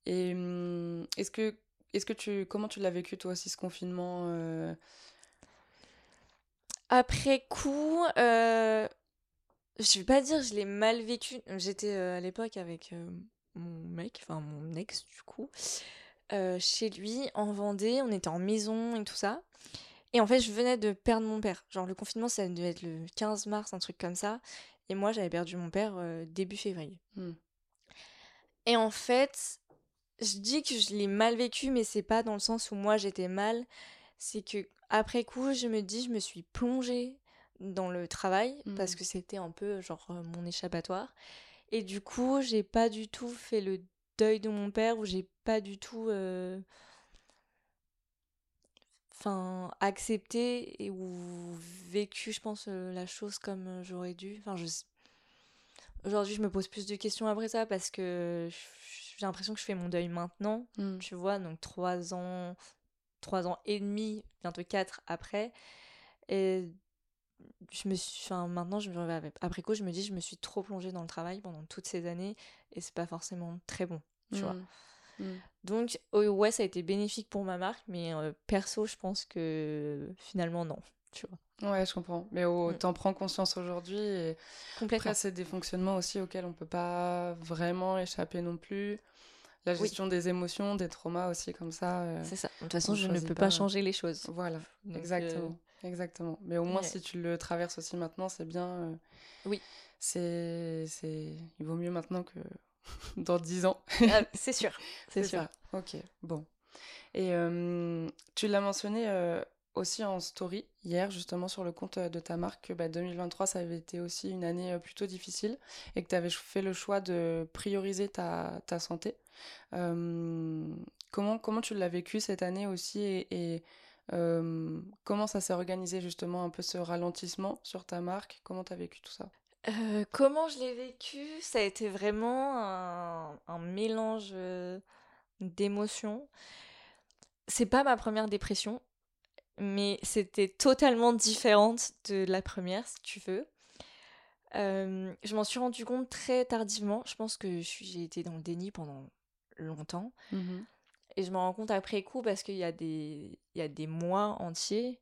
Et hum, est-ce que, est-ce que tu, comment tu l'as vécu toi aussi ce confinement euh, Après coup, euh, je vais pas dire je l'ai mal vécu. J'étais euh, à l'époque avec mon mec, enfin mon ex du coup, chez lui en Vendée. On était en maison et tout ça. Et en fait, je venais de perdre mon père. Genre, le confinement, ça devait être le 15 mars, un truc comme ça. Et moi, j'avais perdu mon père euh, début février. Hmm. Et en fait, je dis que je l'ai mal vécu, mais c'est pas dans le sens où moi j'étais mal. C'est que après coup, je me dis, je me suis plongée dans le travail parce Mhm. que c'était un peu genre euh, mon échappatoire. Et du coup, j'ai pas du tout fait le deuil de mon père ou j'ai pas du tout euh, enfin accepté et ou vécu, je pense, euh, la chose comme j'aurais dû. Enfin, je, Aujourd'hui, je me pose plus de questions après ça parce que j'ai l'impression que je fais mon deuil maintenant, Hmm. tu vois, donc trois ans, trois ans et demi, bientôt quatre après. Et je me suis, enfin, maintenant, je me, après coup, je me dis, je me suis trop plongée dans le travail pendant toutes ces années et c'est pas forcément très bon, tu vois. Hmm. Hmm. Donc, oh, ouais, ça a été bénéfique pour ma marque, mais euh, perso, je pense que finalement, non, tu vois. Ouais, je comprends. Mais oh, Mm. t'en prends conscience aujourd'hui et Complètement. après, c'est des fonctionnements aussi auxquels on peut pas vraiment échapper non plus. La Oui. gestion des émotions, des traumas aussi comme ça. euh, C'est ça. De toute façon, on je ne peux pas. pas changer les choses. Voilà, Donc, euh, exactement. Exactement. Mais au moins, ouais. si tu le traverses aussi maintenant, c'est bien. euh, Oui. c'est, c'est... Il vaut mieux maintenant que dans 10 ans. Ah, c'est sûr, c'est C'est sûr. ça. Ok, bon. Et tu l'as mentionné aussi en story hier, justement, sur le compte euh, de ta marque, que bah, 2023, ça avait été aussi une année euh, plutôt difficile et que tu avais fait le choix de prioriser ta, ta santé. Comment, comment tu l'as vécu cette année aussi et, comment ça s'est organisé justement un peu ce ralentissement sur ta marque? Comment tu as vécu tout ça? Euh, comment je l'ai vécu? Ça a été vraiment un, mélange d'émotions. C'est pas ma première dépression, mais c'était totalement différente de la première, si tu veux. Euh, je m'en suis rendu compte très tardivement. Je pense que j'ai été dans le déni pendant longtemps. Mhm. Et je me rends compte après coup parce qu'il y a des, il y a des mois entiers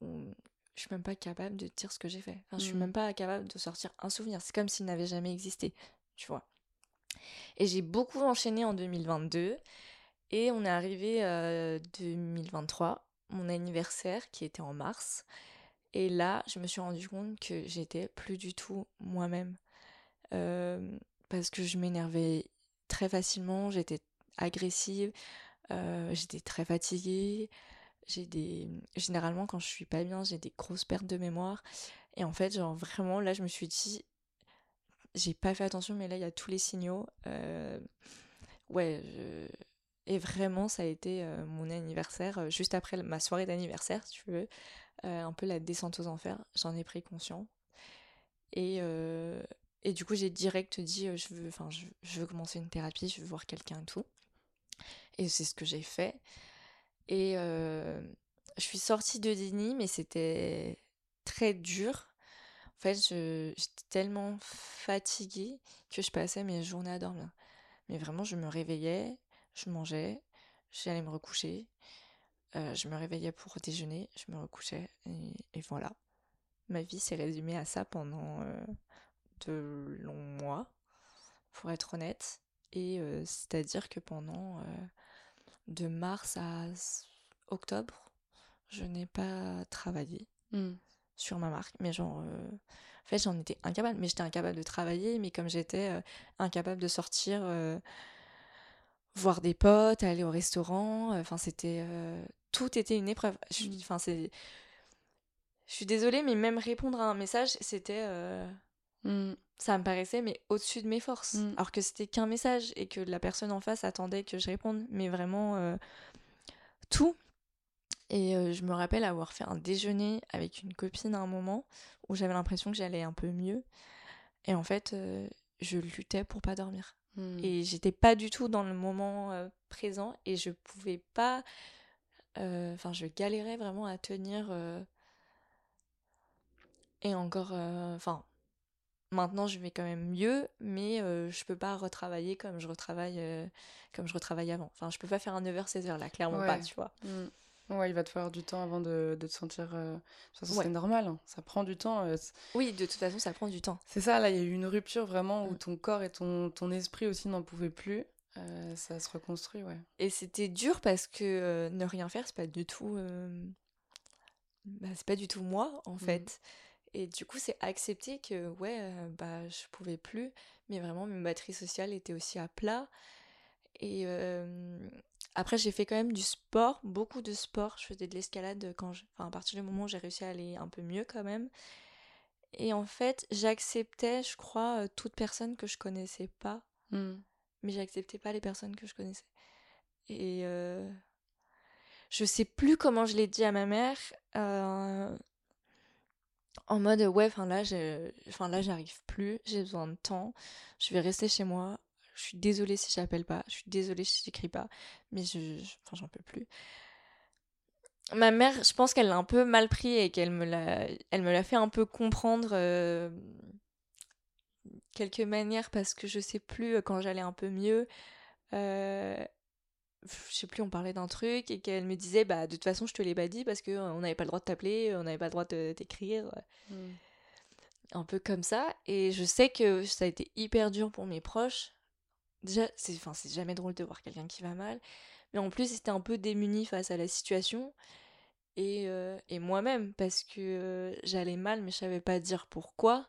où je suis même pas capable de dire ce que j'ai fait. Enfin, je suis Mhm. même pas capable de sortir un souvenir. C'est comme s'il n'avait jamais existé, tu vois. Et j'ai beaucoup enchaîné en 2022 et on est arrivé euh, 2023, mon anniversaire qui était en mars. Et là, je me suis rendu compte que j'étais plus du tout moi-même. Euh, parce que je m'énervais très facilement, j'étais agressive, euh, j'étais très fatiguée. J'ai des... Généralement, quand je suis pas bien, j'ai des grosses pertes de mémoire. Et en fait, genre vraiment, là, je me suis dit, j'ai pas fait attention, mais là, il y a tous les signaux. Euh, Ouais, je- et vraiment, ça a été euh, mon anniversaire, euh, juste après ma soirée d'anniversaire, si tu veux, euh, un peu la descente aux enfers. J'en ai pris conscience. Et, et du coup, j'ai direct dit, je veux, je, je veux commencer une thérapie, je veux voir quelqu'un et tout. Et c'est ce que j'ai fait. Et je suis sortie de déni, mais c'était très dur. En fait, j'étais tellement fatiguée que je passais mes journées à dormir. Mais vraiment, je me réveillais, je mangeais, j'allais me recoucher, euh, je me réveillais pour déjeuner, je me recouchais, et, et voilà. Ma vie s'est résumée à ça pendant euh, de longs mois, pour être honnête. Et euh, c'est-à-dire que pendant de mars à octobre, je n'ai pas travaillé Hmm. sur ma marque. Mais genre, euh, en fait, j'en étais incapable. Mais j'étais incapable de travailler, mais comme j'étais euh, incapable de sortir, euh, voir des potes, aller au restaurant, euh, enfin, c'était. euh, tout était une épreuve. Je suis- Mm. Enfin, c'est. Je suis désolée, mais même répondre à un message, c'était. euh, Hmm. ça me paraissait mais au-dessus de mes forces. Mm. Alors que c'était qu'un message et que la personne en face attendait que je réponde, mais vraiment euh, tout. Et euh, je me rappelle avoir fait un déjeuner avec une copine à un moment où j'avais l'impression que j'allais un peu mieux. Et en fait, je luttais pour pas dormir. Hmm. Et j'étais pas du tout dans le moment euh, présent et je pouvais pas. euh, Enfin, je galérais vraiment à tenir. euh, Et encore, enfin, maintenant je vais quand même mieux, mais euh, je peux pas retravailler comme je retravaille, euh, comme je retravaille avant. Enfin, je peux pas faire un 9h, 16h là, clairement pas, tu vois. Mm. Ouais, il va te falloir du temps avant de, de te sentir. euh, De toute façon, Ouais. c'est normal, hein, ça prend du temps. euh, Oui, de toute façon, ça prend du temps. c'est ça, là, il y a eu une rupture vraiment où Mm. ton corps et ton, ton esprit aussi n'en pouvaient plus. Euh, ça se reconstruit, ouais. Et c'était dur parce que euh, ne rien faire, c'est pas du tout, bah, c'est pas du tout moi en Mm. fait. Et du coup, c'est accepter que ouais, bah je pouvais plus, mais vraiment mes batteries sociales étaient aussi à plat. Et euh, après, j'ai fait quand même du sport, beaucoup de sport. Je faisais de l'escalade quand, je- enfin à partir du moment où j'ai réussi à aller un peu mieux quand même. Et en fait, j'acceptais, je crois, euh, toute personne que je connaissais pas, Mm. mais j'acceptais pas les personnes que je connaissais. Et euh, je sais plus comment je l'ai dit à ma mère. euh, en mode ouais, enfin là, je- enfin là, j'arrive plus. J'ai besoin de temps. Je vais rester chez moi. Je suis désolée si j'appelle pas. Je suis désolée si j'écris pas. Mais je, je- enfin, j'en peux plus. Ma mère, je pense qu'elle l'a un peu mal pris et qu'elle me l'a, elle me l'a fait un peu comprendre. euh, quelques manières parce que je sais plus euh, quand j'allais un peu mieux. euh, je sais plus, on parlait d'un truc et qu'elle me disait bah de toute façon je te l'ai pas dit parce que euh, on n'avait pas le droit de t'appeler, on n'avait pas le droit de t'écrire, Mm. un peu comme ça. Et je sais que ça a été hyper dur pour mes proches. Déjà, c'est enfin c'est jamais drôle de voir quelqu'un qui va mal, mais en plus c'était un peu démuni face à la situation. Et, euh, et moi-même, parce que euh, j'allais mal, mais je savais pas dire pourquoi.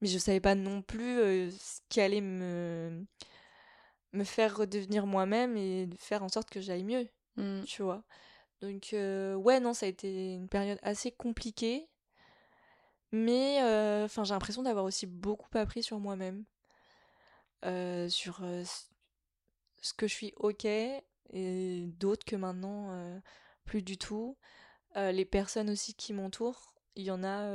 Mais je savais pas non plus euh, ce qui allait me, me faire redevenir moi-même et faire en sorte que j'aille mieux, Mm. tu vois. Donc, ouais, non, ça a été une période assez compliquée. Mais enfin, j'ai l'impression d'avoir aussi beaucoup appris sur moi-même. Euh, sur euh, ce que je suis ok et d'autres que maintenant euh, plus du tout. Les personnes aussi qui m'entourent, il y en a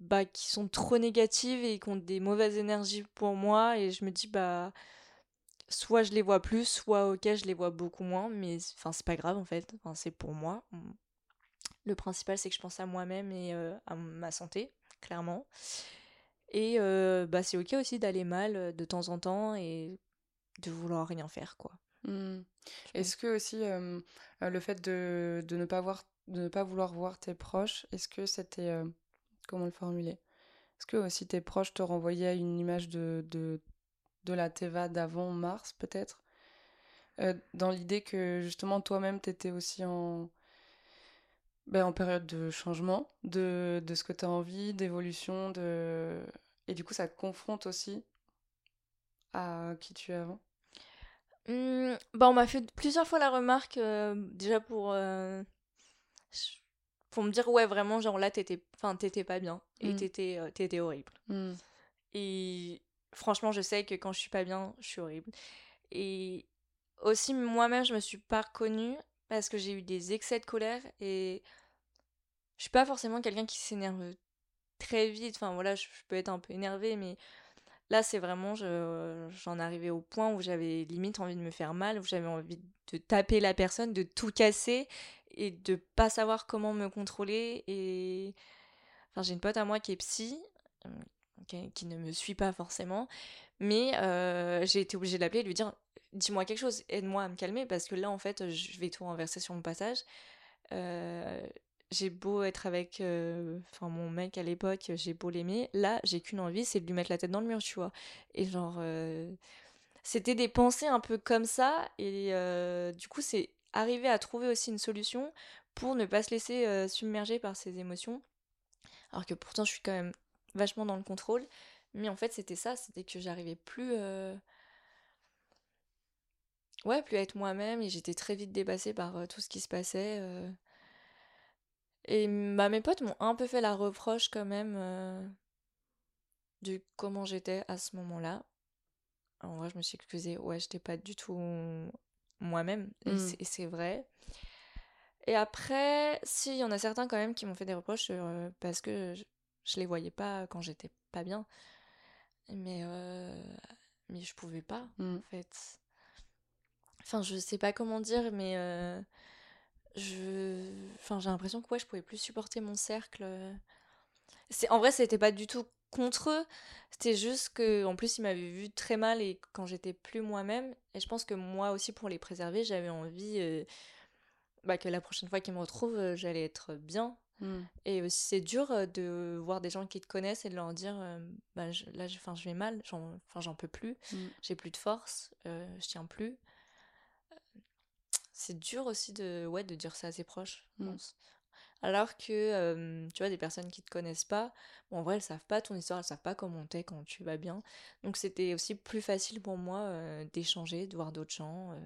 bah, qui sont trop négatives et qui ont des mauvaises énergies pour moi et je me dis bah soit je les vois plus, soit ok je les vois beaucoup moins, mais enfin c'est pas grave en fait, c'est pour moi. Le principal c'est que je pense à moi-même et à ma santé, clairement. Et euh, bah c'est ok aussi d'aller mal euh, de temps en temps et de vouloir rien faire quoi. Mm. je Est-ce que aussi euh, euh, le fait de, de ne pas voir, de ne pas vouloir voir tes proches, est-ce que c'était euh, comment le formuler? Est-ce que aussi tes proches te renvoyaient une image de, de, de la Teva d'avant mars, peut-être? Euh, dans l'idée que justement toi-même t'étais aussi en, ben, en période de changement, de, de ce que tu as envie, d'évolution, de... et du coup ça te confronte aussi à qui tu es avant? Mmh, bah, on m'a fait plusieurs fois la remarque, euh, déjà pour, euh, pour me dire, ouais, vraiment, genre là, t'étais, t'étais pas bien et Mm. t'étais, euh, t'étais horrible. Mm. Et franchement, je sais que quand je suis pas bien, je suis horrible. Et aussi, moi-même, je me suis pas reconnue parce que j'ai eu des excès de colère et je suis pas forcément quelqu'un qui s'énerve très vite. Enfin, voilà, je, peux être un peu énervée, mais Là, c'est vraiment, je- j'en arrivais au point où j'avais limite envie de me faire mal, où j'avais envie de taper la personne, de tout casser et de pas savoir comment me contrôler. Et j'ai une pote à moi qui est psy, euh, qui, qui ne me suit pas forcément, mais euh, j'ai été obligée de l'appeler et de lui dire Dis-moi quelque chose, aide-moi à me calmer, parce que là, en fait, je vais tout renverser sur mon passage. Euh, j'ai beau être avec euh, mon mec à l'époque, j'ai beau l'aimer, là j'ai qu'une envie, c'est de lui mettre la tête dans le mur, tu vois. Et genre, euh, c'était des pensées un peu comme ça, et du coup c'est arriver à trouver aussi une solution pour ne pas se laisser submerger par ses émotions. Alors que pourtant je suis quand même vachement dans le contrôle, mais en fait c'était ça, c'était que j'arrivais plus... Ouais, plus être moi-même, et j'étais très vite dépassée par tout ce qui se passait. Et bah, mes potes m'ont un peu fait la reproche quand même de comment j'étais à ce moment-là. En vrai, je me suis excusée, ouais, j'étais pas du tout moi-même, et Mm. c'est et c'est vrai. Et après, si, il y en a certains quand même qui m'ont fait des reproches euh, parce que je, je les voyais pas quand j'étais pas bien. Mais, euh, mais je pouvais pas, en fait. Enfin, je sais pas comment dire, mais euh, je... enfin, j'ai l'impression que ouais, je pouvais plus supporter mon cercle. euh, C'est en vrai, c'était pas du tout contre eux. C'était juste que, en plus, ils m'avaient vu très mal et quand j'étais plus moi-même. Et je pense que moi aussi, pour les préserver, j'avais envie euh, bah, que la prochaine fois qu'ils me retrouvent, j'allais être bien. Hmm. Et aussi, c'est dur de voir des gens qui te connaissent et de leur dire euh, bah, je- là, je, enfin, je vais mal, j'en enfin, j'en peux plus, Mm. j'ai plus de force, je tiens plus. C'est dur aussi de, ouais, de dire ça à ses proches, je Mm. pense. Alors que, euh, tu vois, des personnes qui te connaissent pas, bon, en vrai, elles savent pas ton histoire, elles savent pas comment t'es quand tu vas bien. Donc, c'était aussi plus facile pour moi euh, d'échanger, de voir d'autres gens. euh.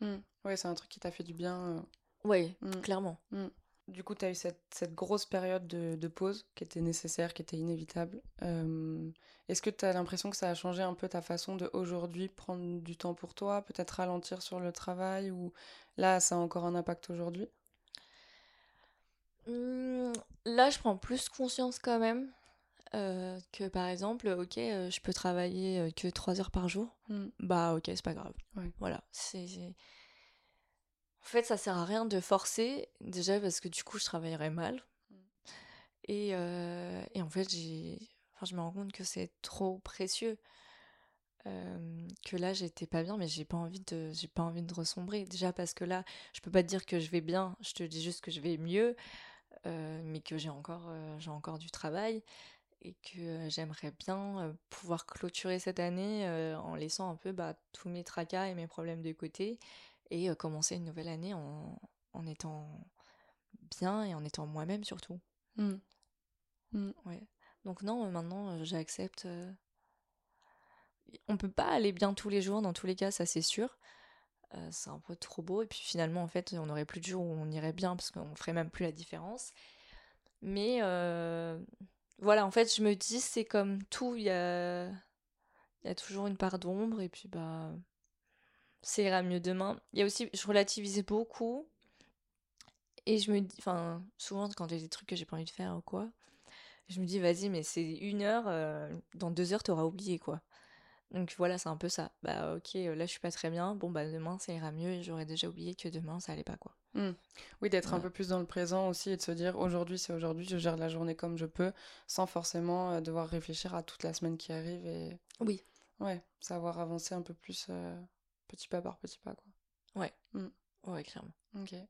Mm. Ouais, c'est un truc qui t'a fait du bien. euh. Ouais, Mm. clairement. Du coup, tu as eu cette, cette grosse période de, de pause qui était nécessaire, qui était inévitable. Euh, Est-ce que tu as l'impression que ça a changé un peu ta façon de aujourd'hui prendre du temps pour toi, peut-être ralentir sur le travail ou là, ça a encore un impact aujourd'hui? Hum, là, je prends plus conscience quand même euh, que par exemple, ok, euh, je peux travailler que 3 heures par jour. Mm. Bah, ok, c'est pas grave. Ouais. Voilà. C'est- En fait, ça sert à rien de forcer, déjà parce que du coup, je travaillerai mal. Mm. Et, euh, et en fait, j'ai... Enfin, je me rends compte que c'est trop précieux. Euh, que là, j'étais pas bien, mais j'ai pas envie de, j'ai pas envie de ressombrer. Déjà parce que là, je peux pas te dire que je vais bien, je te dis juste que je vais mieux, euh, mais que j'ai encore, euh, j'ai encore du travail et que j'aimerais bien pouvoir clôturer cette année en laissant un peu bah, tous mes tracas et mes problèmes de côté et euh, commencer une nouvelle année en, en étant bien et en étant moi-même surtout. Mm. Mm. Ouais. Donc non, maintenant, j'accepte. On peut pas aller bien tous les jours, dans tous les cas, ça c'est sûr. Euh, c'est un peu trop beau. Et puis finalement, en fait, on aurait plus de jours où on irait bien parce qu'on ferait même plus la différence. Mais euh, voilà, en fait, je me dis, c'est comme tout, il y a... il y a toujours une part d'ombre. Et puis, bah, ça ira mieux demain. Il y a aussi, je relativisais beaucoup. Et je me dis, enfin, souvent quand j'ai des trucs que j'ai pas envie de faire ou quoi, je me dis, vas-y, mais c'est une heure, euh, dans deux heures, t'auras oublié, quoi. Donc voilà, c'est un peu ça. Bah ok, euh, là je suis pas très bien, bon bah demain ça ira mieux et j'aurais déjà oublié que demain ça allait pas, quoi. Mm. Oui, d'être un peu plus dans le présent aussi et de se dire aujourd'hui c'est aujourd'hui, je gère la journée comme je peux, sans forcément euh, devoir réfléchir à toute la semaine qui arrive et Oui. ouais, savoir avancer un peu plus euh, petit pas par petit pas, quoi. Ouais. Mm. Ouais, clairement. Ok. Et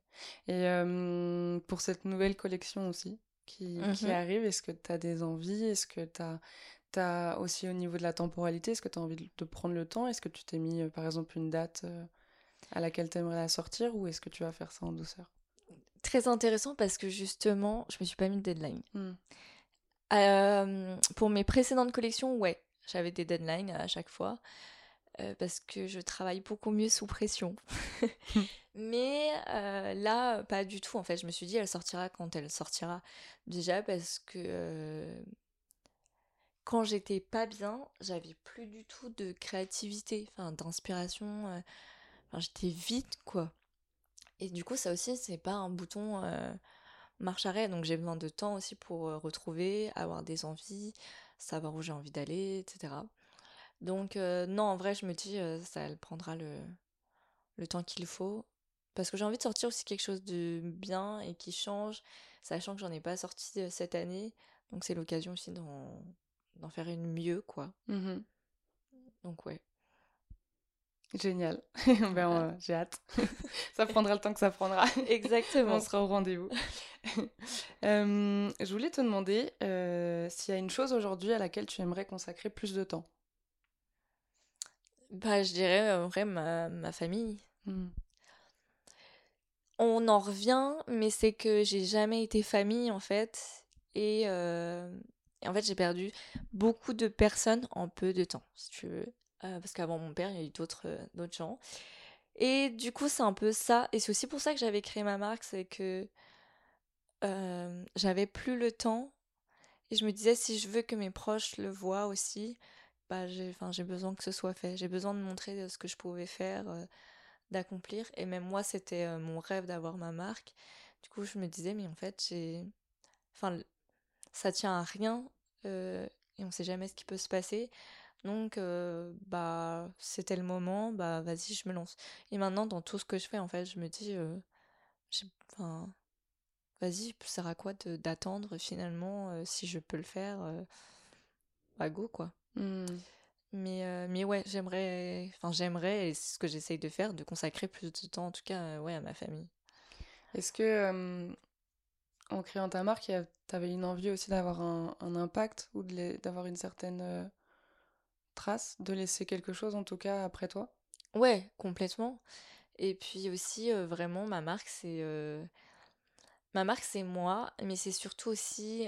euh, pour cette nouvelle collection aussi qui, qui Mhm. arrive, est-ce que tu as des envies? Est-ce que tu as, aussi au niveau de la temporalité, est-ce que tu as envie de, de prendre le temps? Est-ce que tu t'es mis euh, par exemple une date euh, à laquelle tu aimerais la sortir ou est-ce que tu vas faire ça en douceur? Très intéressant parce que justement, je me suis pas mis de deadline. Mm. Euh, pour mes précédentes collections, ouais, j'avais des deadlines à chaque fois euh, parce que je travaille beaucoup mieux sous pression. Mais euh, là, pas du tout. En fait, je me suis dit, elle sortira quand elle sortira. Déjà parce que euh, quand j'étais pas bien, j'avais plus du tout de créativité, enfin d'inspiration. Enfin, j'étais vide, quoi. Et du coup, ça aussi, c'est pas un bouton marche arrêt. Donc j'ai besoin de temps aussi pour retrouver, avoir des envies, savoir où j'ai envie d'aller, etc. Donc euh, non, en vrai, je me dis, euh, ça elle prendra le, le temps qu'il faut. Parce que j'ai envie de sortir aussi quelque chose de bien et qui change, sachant que j'en ai pas sorti euh, cette année. Donc c'est l'occasion aussi d'en d'en faire une mieux, quoi. Mhm. Donc ouais. Génial. Ben, euh, j'ai hâte. ça prendra le temps que ça prendra. Exactement. On sera au rendez-vous. Euh, je voulais te demander euh, s'il y a une chose aujourd'hui à laquelle tu aimerais consacrer plus de temps. Bah, je dirais en vrai ma, ma famille. Mm. On en revient, mais c'est que j'ai jamais été famille en fait. Et, euh, et en fait, j'ai perdu beaucoup de personnes en peu de temps, si tu veux. Euh, parce qu'avant mon père, il y a eu d'autres euh, d'autres gens. Et du coup, c'est un peu ça. Et c'est aussi pour ça que j'avais créé ma marque, c'est que j'avais plus le temps. Et je me disais, si je veux que mes proches le voient aussi, bah, j'ai, enfin, j'ai besoin que ce soit fait. J'ai besoin de montrer euh, ce que je pouvais faire, euh, d'accomplir. Et même moi, c'était euh, mon rêve d'avoir ma marque. Du coup, je me disais, mais en fait, j'ai... Enfin, ça tient à rien et on sait jamais ce qui peut se passer. Donc, bah, c'était le moment, bah, vas-y, je me lance. Et maintenant, dans tout ce que je fais, en fait, je me dis, enfin, vas-y, ça sert à quoi d'attendre finalement si je peux le faire bah go quoi. Mmh. Mais, mais ouais, j'aimerais, enfin j'aimerais, et c'est ce que j'essaye de faire, de consacrer plus de temps en tout cas ouais, à ma famille. Est-ce que en créant ta marque, tu avais une envie aussi d'avoir un, un, impact ou d'avoir une certaine trace, de laisser quelque chose en tout cas après toi? Ouais, complètement. Et puis aussi, vraiment, ma marque, c'est. Ma marque, c'est moi, mais c'est surtout aussi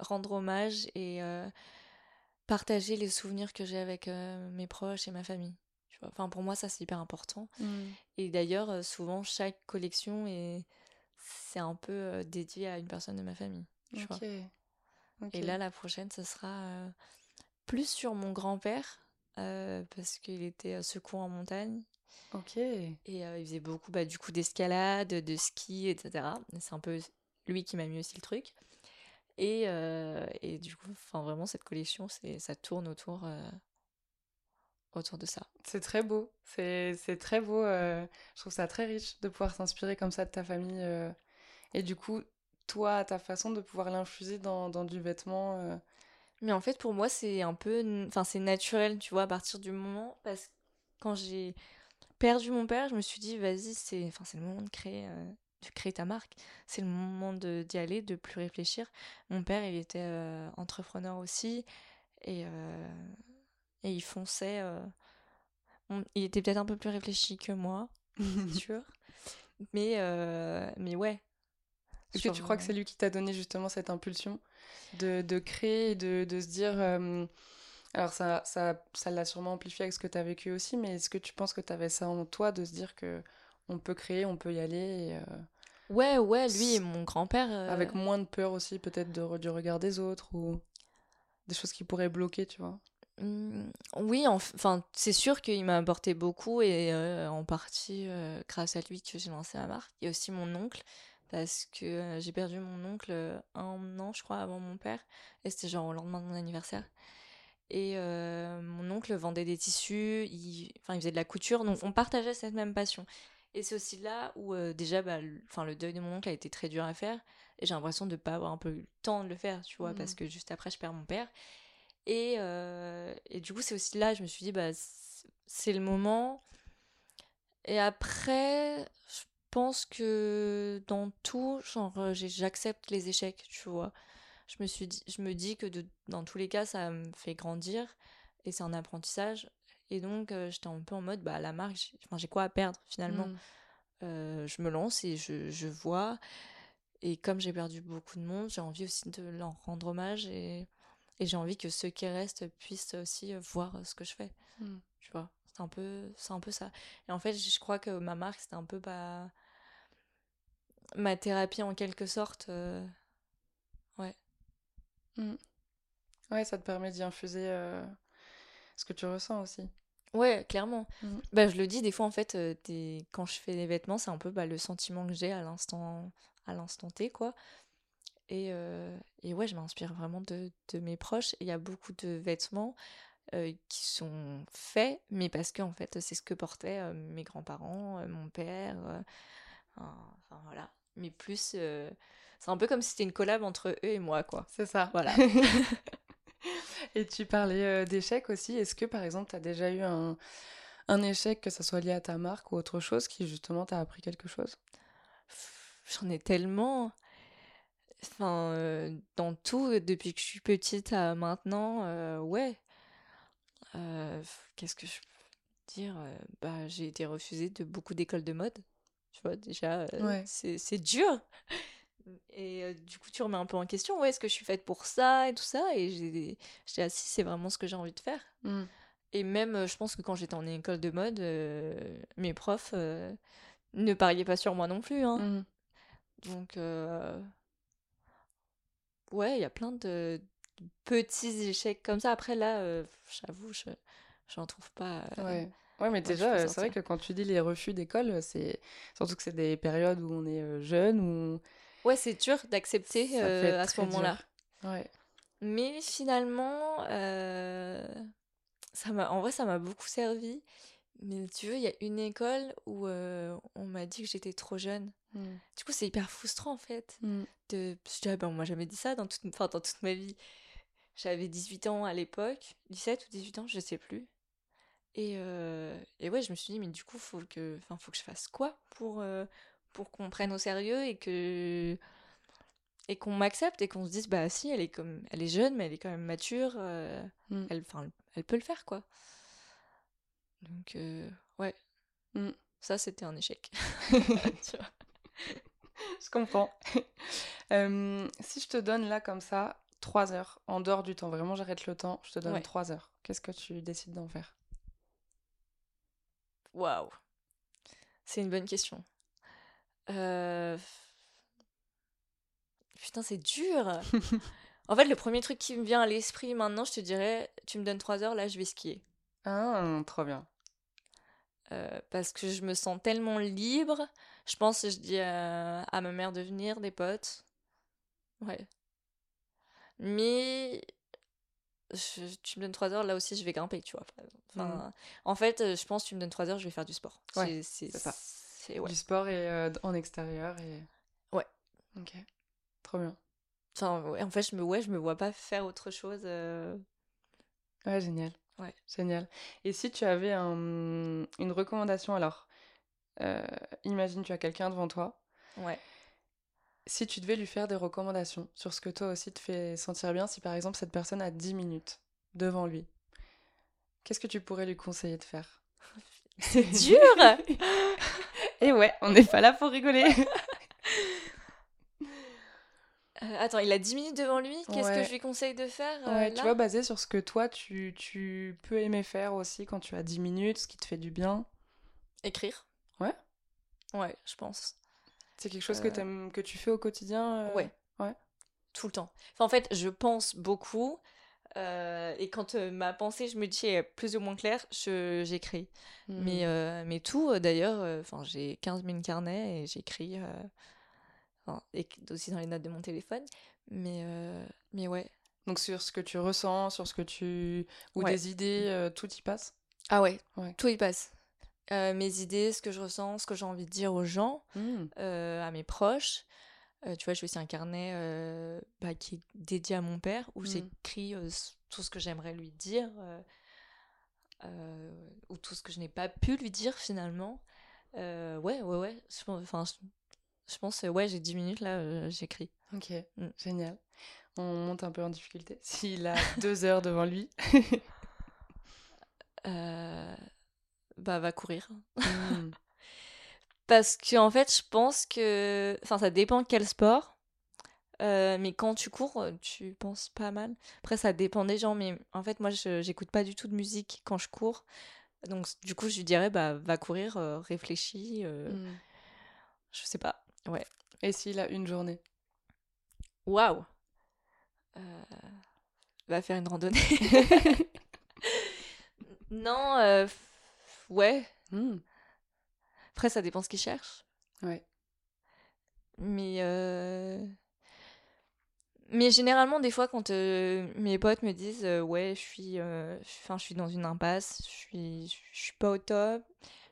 rendre hommage et partager les souvenirs que j'ai avec mes proches et ma famille. Tu vois enfin, pour moi, ça, c'est hyper important. Mmh. Et d'ailleurs, souvent, chaque collection est. C'est un peu dédié à une personne de ma famille. Tu vois. Et là, la prochaine, ce sera plus sur mon grand-père, parce qu'il était secours en montagne. Ok. Et il faisait beaucoup bah, du coup d'escalade, de ski, etc. C'est un peu lui qui m'a mis aussi le truc. Et, et du coup, enfin vraiment cette collection, c'est ça tourne autour autour de ça. C'est très beau, c'est très beau. je trouve ça très riche de pouvoir s'inspirer comme ça de ta famille. et du coup, toi, ta façon de pouvoir l'infuser dans, dans, du vêtement. Mais en fait, pour moi, c'est un peu. Enfin, c'est naturel, tu vois, à partir du moment. Parce que quand j'ai perdu mon père, je me suis dit, vas-y, c'est enfin, le moment de créer, euh, de créer ta marque. C'est le moment d'y aller, de plus réfléchir. Mon père, il était euh, entrepreneur aussi. Et, euh, et il fonçait. il était peut-être un peu plus réfléchi que moi, sûr. Mais, mais ouais. Est-ce que tu crois que c'est lui qui t'a donné justement cette impulsion de, de créer et de, de, se dire. Euh, alors, ça ça, ça l'a sûrement amplifié avec ce que tu as vécu aussi, mais est-ce que tu penses que tu avais ça en toi de se dire que on peut créer, on peut y aller euh, Ouais, ouais, lui et mon grand-père. Euh, avec moins de peur aussi, peut-être, de, du regard des autres ou des choses qui pourraient bloquer, tu vois mmh, oui, enfin, c'est sûr qu'il m'a apporté beaucoup et en partie grâce à lui que j'ai lancé ma marque. Il y a aussi mon oncle parce que j'ai perdu mon oncle un an, je crois, avant mon père, et c'était genre au lendemain de mon anniversaire. Et mon oncle vendait des tissus, il, enfin, il faisait de la couture, donc on partageait cette même passion. Et c'est aussi là où déjà, bah, le, le deuil de mon oncle a été très dur à faire, et j'ai l'impression de ne pas avoir un peu eu le temps de le faire, tu vois, parce mmh. que juste après, je perds mon père. Et, et du coup, c'est aussi là, je me suis dit, bah, c'est le moment. Et après, je pense que dans tout, genre, euh, j'accepte les échecs, tu vois. Je me, suis dit, je me dis que de, dans tous les cas, ça me fait grandir et c'est un apprentissage. Et donc, euh, j'étais un peu en mode, bah, la marque, j'ai quoi à perdre finalement mmh. euh, Je me lance et je, je vois. Et comme j'ai perdu beaucoup de monde, j'ai envie aussi de leur rendre hommage et, et j'ai envie que ceux qui restent puissent aussi voir ce que je fais. Mmh. Tu vois c'est un peu un peu ça et en fait je crois que ma marque c'était un peu pas ma thérapie en quelque sorte euh, ouais mmh. ouais ça te permet d'y infuser euh, ce que tu ressens aussi ouais clairement mmh. bah je le dis des fois en fait euh, quand je fais des vêtements c'est un peu bah, le sentiment que j'ai à l'instant à l'instant T quoi et, et ouais je m'inspire vraiment de, de mes proches il y a beaucoup de vêtements euh, qui sont faits, mais parce que en fait c'est ce que portaient euh, mes grands-parents, euh, mon père, enfin voilà. Mais plus, c'est un peu comme si c'était une collab entre eux et moi, quoi. C'est ça. Voilà. et tu parlais d'échecs aussi. Est-ce que par exemple tu as déjà eu un, un échec, que ça soit lié à ta marque ou autre chose, qui justement t'a appris quelque chose? J'en ai tellement. Enfin, dans tout, depuis que je suis petite à maintenant, ouais. Euh, qu'est-ce que je peux dire euh, bah, J'ai été refusée de beaucoup d'écoles de mode. Tu vois, déjà, euh, c'est dur. Et du coup, tu remets un peu en question, ouais, est-ce que je suis faite pour ça et tout ça? Et j'ai assis, c'est vraiment ce que j'ai envie de faire. Mmh. Et même, je pense que quand j'étais en école de mode, mes profs ne pariaient pas sur moi non plus. Hein. Mmh. Donc, ouais, il y a plein de, petits échecs comme ça. Après, là, euh, j'avoue, je j'en trouve pas. Euh, ouais. Ouais, mais déjà, c'est vrai que quand tu dis les refus d'école, c'est surtout que c'est des périodes où on est euh, jeune ou. Ouais, c'est dur d'accepter à ce moment-là. Ouais. Mais finalement, ça m'a, en vrai, ça m'a beaucoup servi. Mais tu veux, il y a une école où euh, on m'a dit que j'étais trop jeune. Hmm. Du coup, c'est hyper frustrant en fait. Hmm. De... Je dis, ah ben, moi, jamais dit ça dans toute... Enfin, dans toute ma vie. J'avais 18 ans à l'époque, 17 ou 18 ans, je sais plus. Et, euh, et ouais, je me suis dit, mais du coup, faut que, faut que je fasse quoi pour, euh, pour qu'on prenne au sérieux et que et qu'on m'accepte et qu'on se dise, bah si, elle est comme, elle est jeune, mais elle est quand même mature. euh, Mm. elle, enfin, elle peut le faire, quoi. Donc, euh, ouais. Mm. Ça, c'était un échec. Tu vois. Je comprends. Euh, si je te donne là comme ça, 3 heures, en dehors du temps, vraiment j'arrête le temps, je te donne Ouais. 3 heures. Qu'est-ce que tu décides d'en faire? Waouh. C'est une bonne question. Euh, Putain, c'est dur. en fait, le premier truc qui me vient à l'esprit maintenant, je te dirais, tu me donnes 3 heures, là, je vais skier. Ah, trop bien. Euh, parce que je me sens tellement libre. Je pense que je dis à, à ma mère de venir, des potes. Ouais. Mais je- tu me donnes 3 heures, là aussi, je vais grimper, tu vois. Enfin, En fait, euh, je pense que tu me donnes 3 heures, je vais faire du sport. Ouais, c'est c'est ça. C'est- ouais. Du sport et euh, en extérieur et... Ouais. Ok, trop bien. Enfin, ouais, en fait, je me, ouais, je me vois pas faire autre chose. euh, Ouais, génial. Ouais. Génial. Et si tu avais un- une recommandation alors, euh, imagine tu as quelqu'un devant toi, Ouais. si tu devais lui faire des recommandations sur ce que toi aussi te fait sentir bien, si par exemple cette personne a 10 minutes devant lui, qu'est-ce que tu pourrais lui conseiller de faire? C'est dur Et ouais, on n'est pas là pour rigoler. Euh, Attends, il a 10 minutes devant lui. Qu'est-ce que je lui conseille de faire euh, Ouais, tu vois, basé sur ce que toi tu, tu peux aimer faire aussi quand tu as 10 minutes, ce qui te fait du bien. Écrire. Ouais. Ouais, je pense. C'est quelque chose que, Euh, que tu fais au quotidien Ouais. Ouais. Tout le temps. Enfin, en fait, je pense beaucoup. Euh, et quand euh, ma pensée, je me dis, est plus ou moins claire, j'écris. Hmm. Mais, euh, mais tout, d'ailleurs, enfin, j'ai 15 000 carnets et j'écris. et aussi dans les notes de mon téléphone. Mais, mais ouais. Donc sur ce que tu ressens, sur ce que tu... ou Ouais. des idées, tout y passe? Ah ouais, Ouais. tout y passe. Mes idées, ce que je ressens, ce que j'ai envie de dire aux gens, Hmm. à mes proches. Euh, tu vois, j'ai aussi un carnet euh, bah, qui est dédié à mon père où Mm. j'écris euh, tout ce que j'aimerais lui dire ou tout ce que je n'ai pas pu lui dire finalement. Euh, ouais, ouais, ouais. Je, pense- enfin, je, je pense, ouais, j'ai 10 minutes là, j'écris. Ok, Mm. génial. On monte un peu en difficulté. S'il a deux heures devant lui. Bah, va courir. Hmm. Parce que en fait, je pense que. Enfin, ça dépend quel sport. Euh, mais quand tu cours, euh, tu penses pas mal. Après, ça dépend des gens. Mais en fait, moi, je j'écoute pas du tout de musique quand je cours. Donc, du coup, je lui dirais, bah, va courir, euh, réfléchis. euh, Hmm. Je sais pas. Ouais. Et s'il a une journée? Waouh! Va faire une randonnée. non, ouais. Hmm. Après, ça dépend ce qu'il cherche. Ouais. Mais, euh, mais généralement, des fois, quand euh, mes potes me disent euh, Ouais, je suis, euh, je- suis dans une impasse, je suis, je suis pas au top,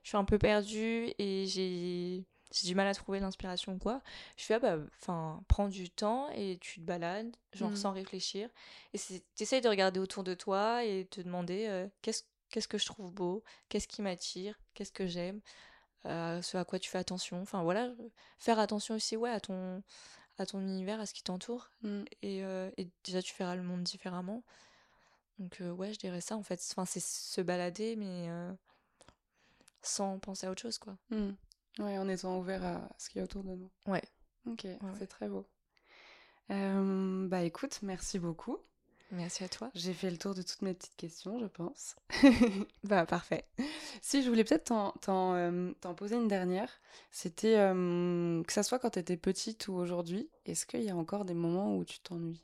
je suis un peu perdue et j'ai du mal à trouver l'inspiration ou quoi, je fais ah bah, enfin, prends du temps et tu te balades, genre Mhm. sans réfléchir. Et tu essayes de regarder autour de toi et te demander qu'est-ce qu'est-ce que je trouve beau, qu'est-ce qui m'attire, qu'est-ce que j'aime, euh, ce à quoi tu fais attention. Enfin voilà, faire attention aussi ouais, à, ton, à ton univers, à ce qui t'entoure. Et, euh, et déjà, tu feras le monde différemment. Donc, euh, ouais, je dirais ça en fait. Enfin, c'est se balader, mais euh, sans penser à autre chose, quoi. Hmm. Ouais, en étant ouvert à ce qu'il y a autour de nous. Ouais. Ok, ouais. c'est très beau. Euh, bah écoute, merci beaucoup. Merci à toi. J'ai fait le tour de toutes mes petites questions, je pense. Bah, parfait. Si, je voulais peut-être t'en, euh, poser une dernière. C'était euh, que ça soit quand t'étais petite ou aujourd'hui, est-ce qu'il y a encore des moments où tu t'ennuies?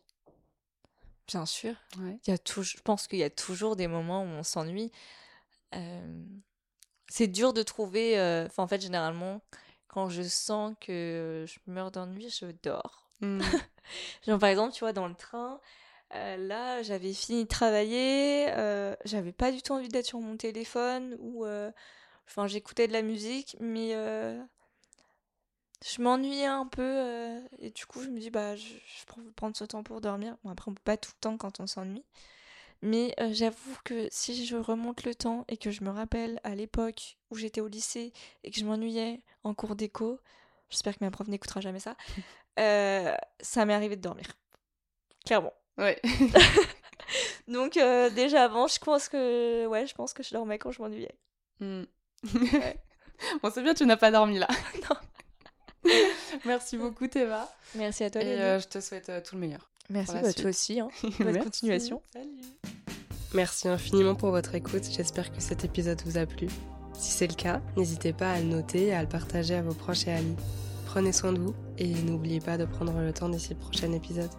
Bien sûr. Ouais. Il y a toujours, je pense qu'il y a toujours des moments où on s'ennuie. Euh, c'est dur de trouver. euh, Enfin, en fait, généralement, quand je sens que je meurs d'ennui, je dors. Hmm. Genre, par exemple, tu vois, dans le train, Euh, là, j'avais fini de travailler, euh, j'avais pas du tout envie d'être sur mon téléphone ou euh, enfin j'écoutais de la musique, mais je m'ennuyais un peu et du coup je me dis bah je, je prendre ce temps pour dormir. Bon, après pas tout le temps quand on s'ennuie, mais j'avoue que si je remonte le temps et que je me rappelle à l'époque où j'étais au lycée et que je m'ennuyais en cours d'éco, j'espère que ma prof n'écoutera jamais ça, ça m'est arrivé de dormir. Clairement. Ouais. Donc déjà avant, je pense que ouais, je pense que je dormais quand je m'ennuyais. Hmm. bon, c'est bien, tu n'as pas dormi là. non. Merci beaucoup Théva. Merci à toi. Et euh, je te souhaite euh, tout le meilleur. Merci à bah, toi aussi. Hein. Bonne continuation. Salut. Merci infiniment pour votre écoute. J'espère que cet épisode vous a plu. Si c'est le cas, n'hésitez pas à le noter et à le partager à vos proches et amis. Prenez soin de vous et n'oubliez pas de prendre le temps d'ici le prochain épisode.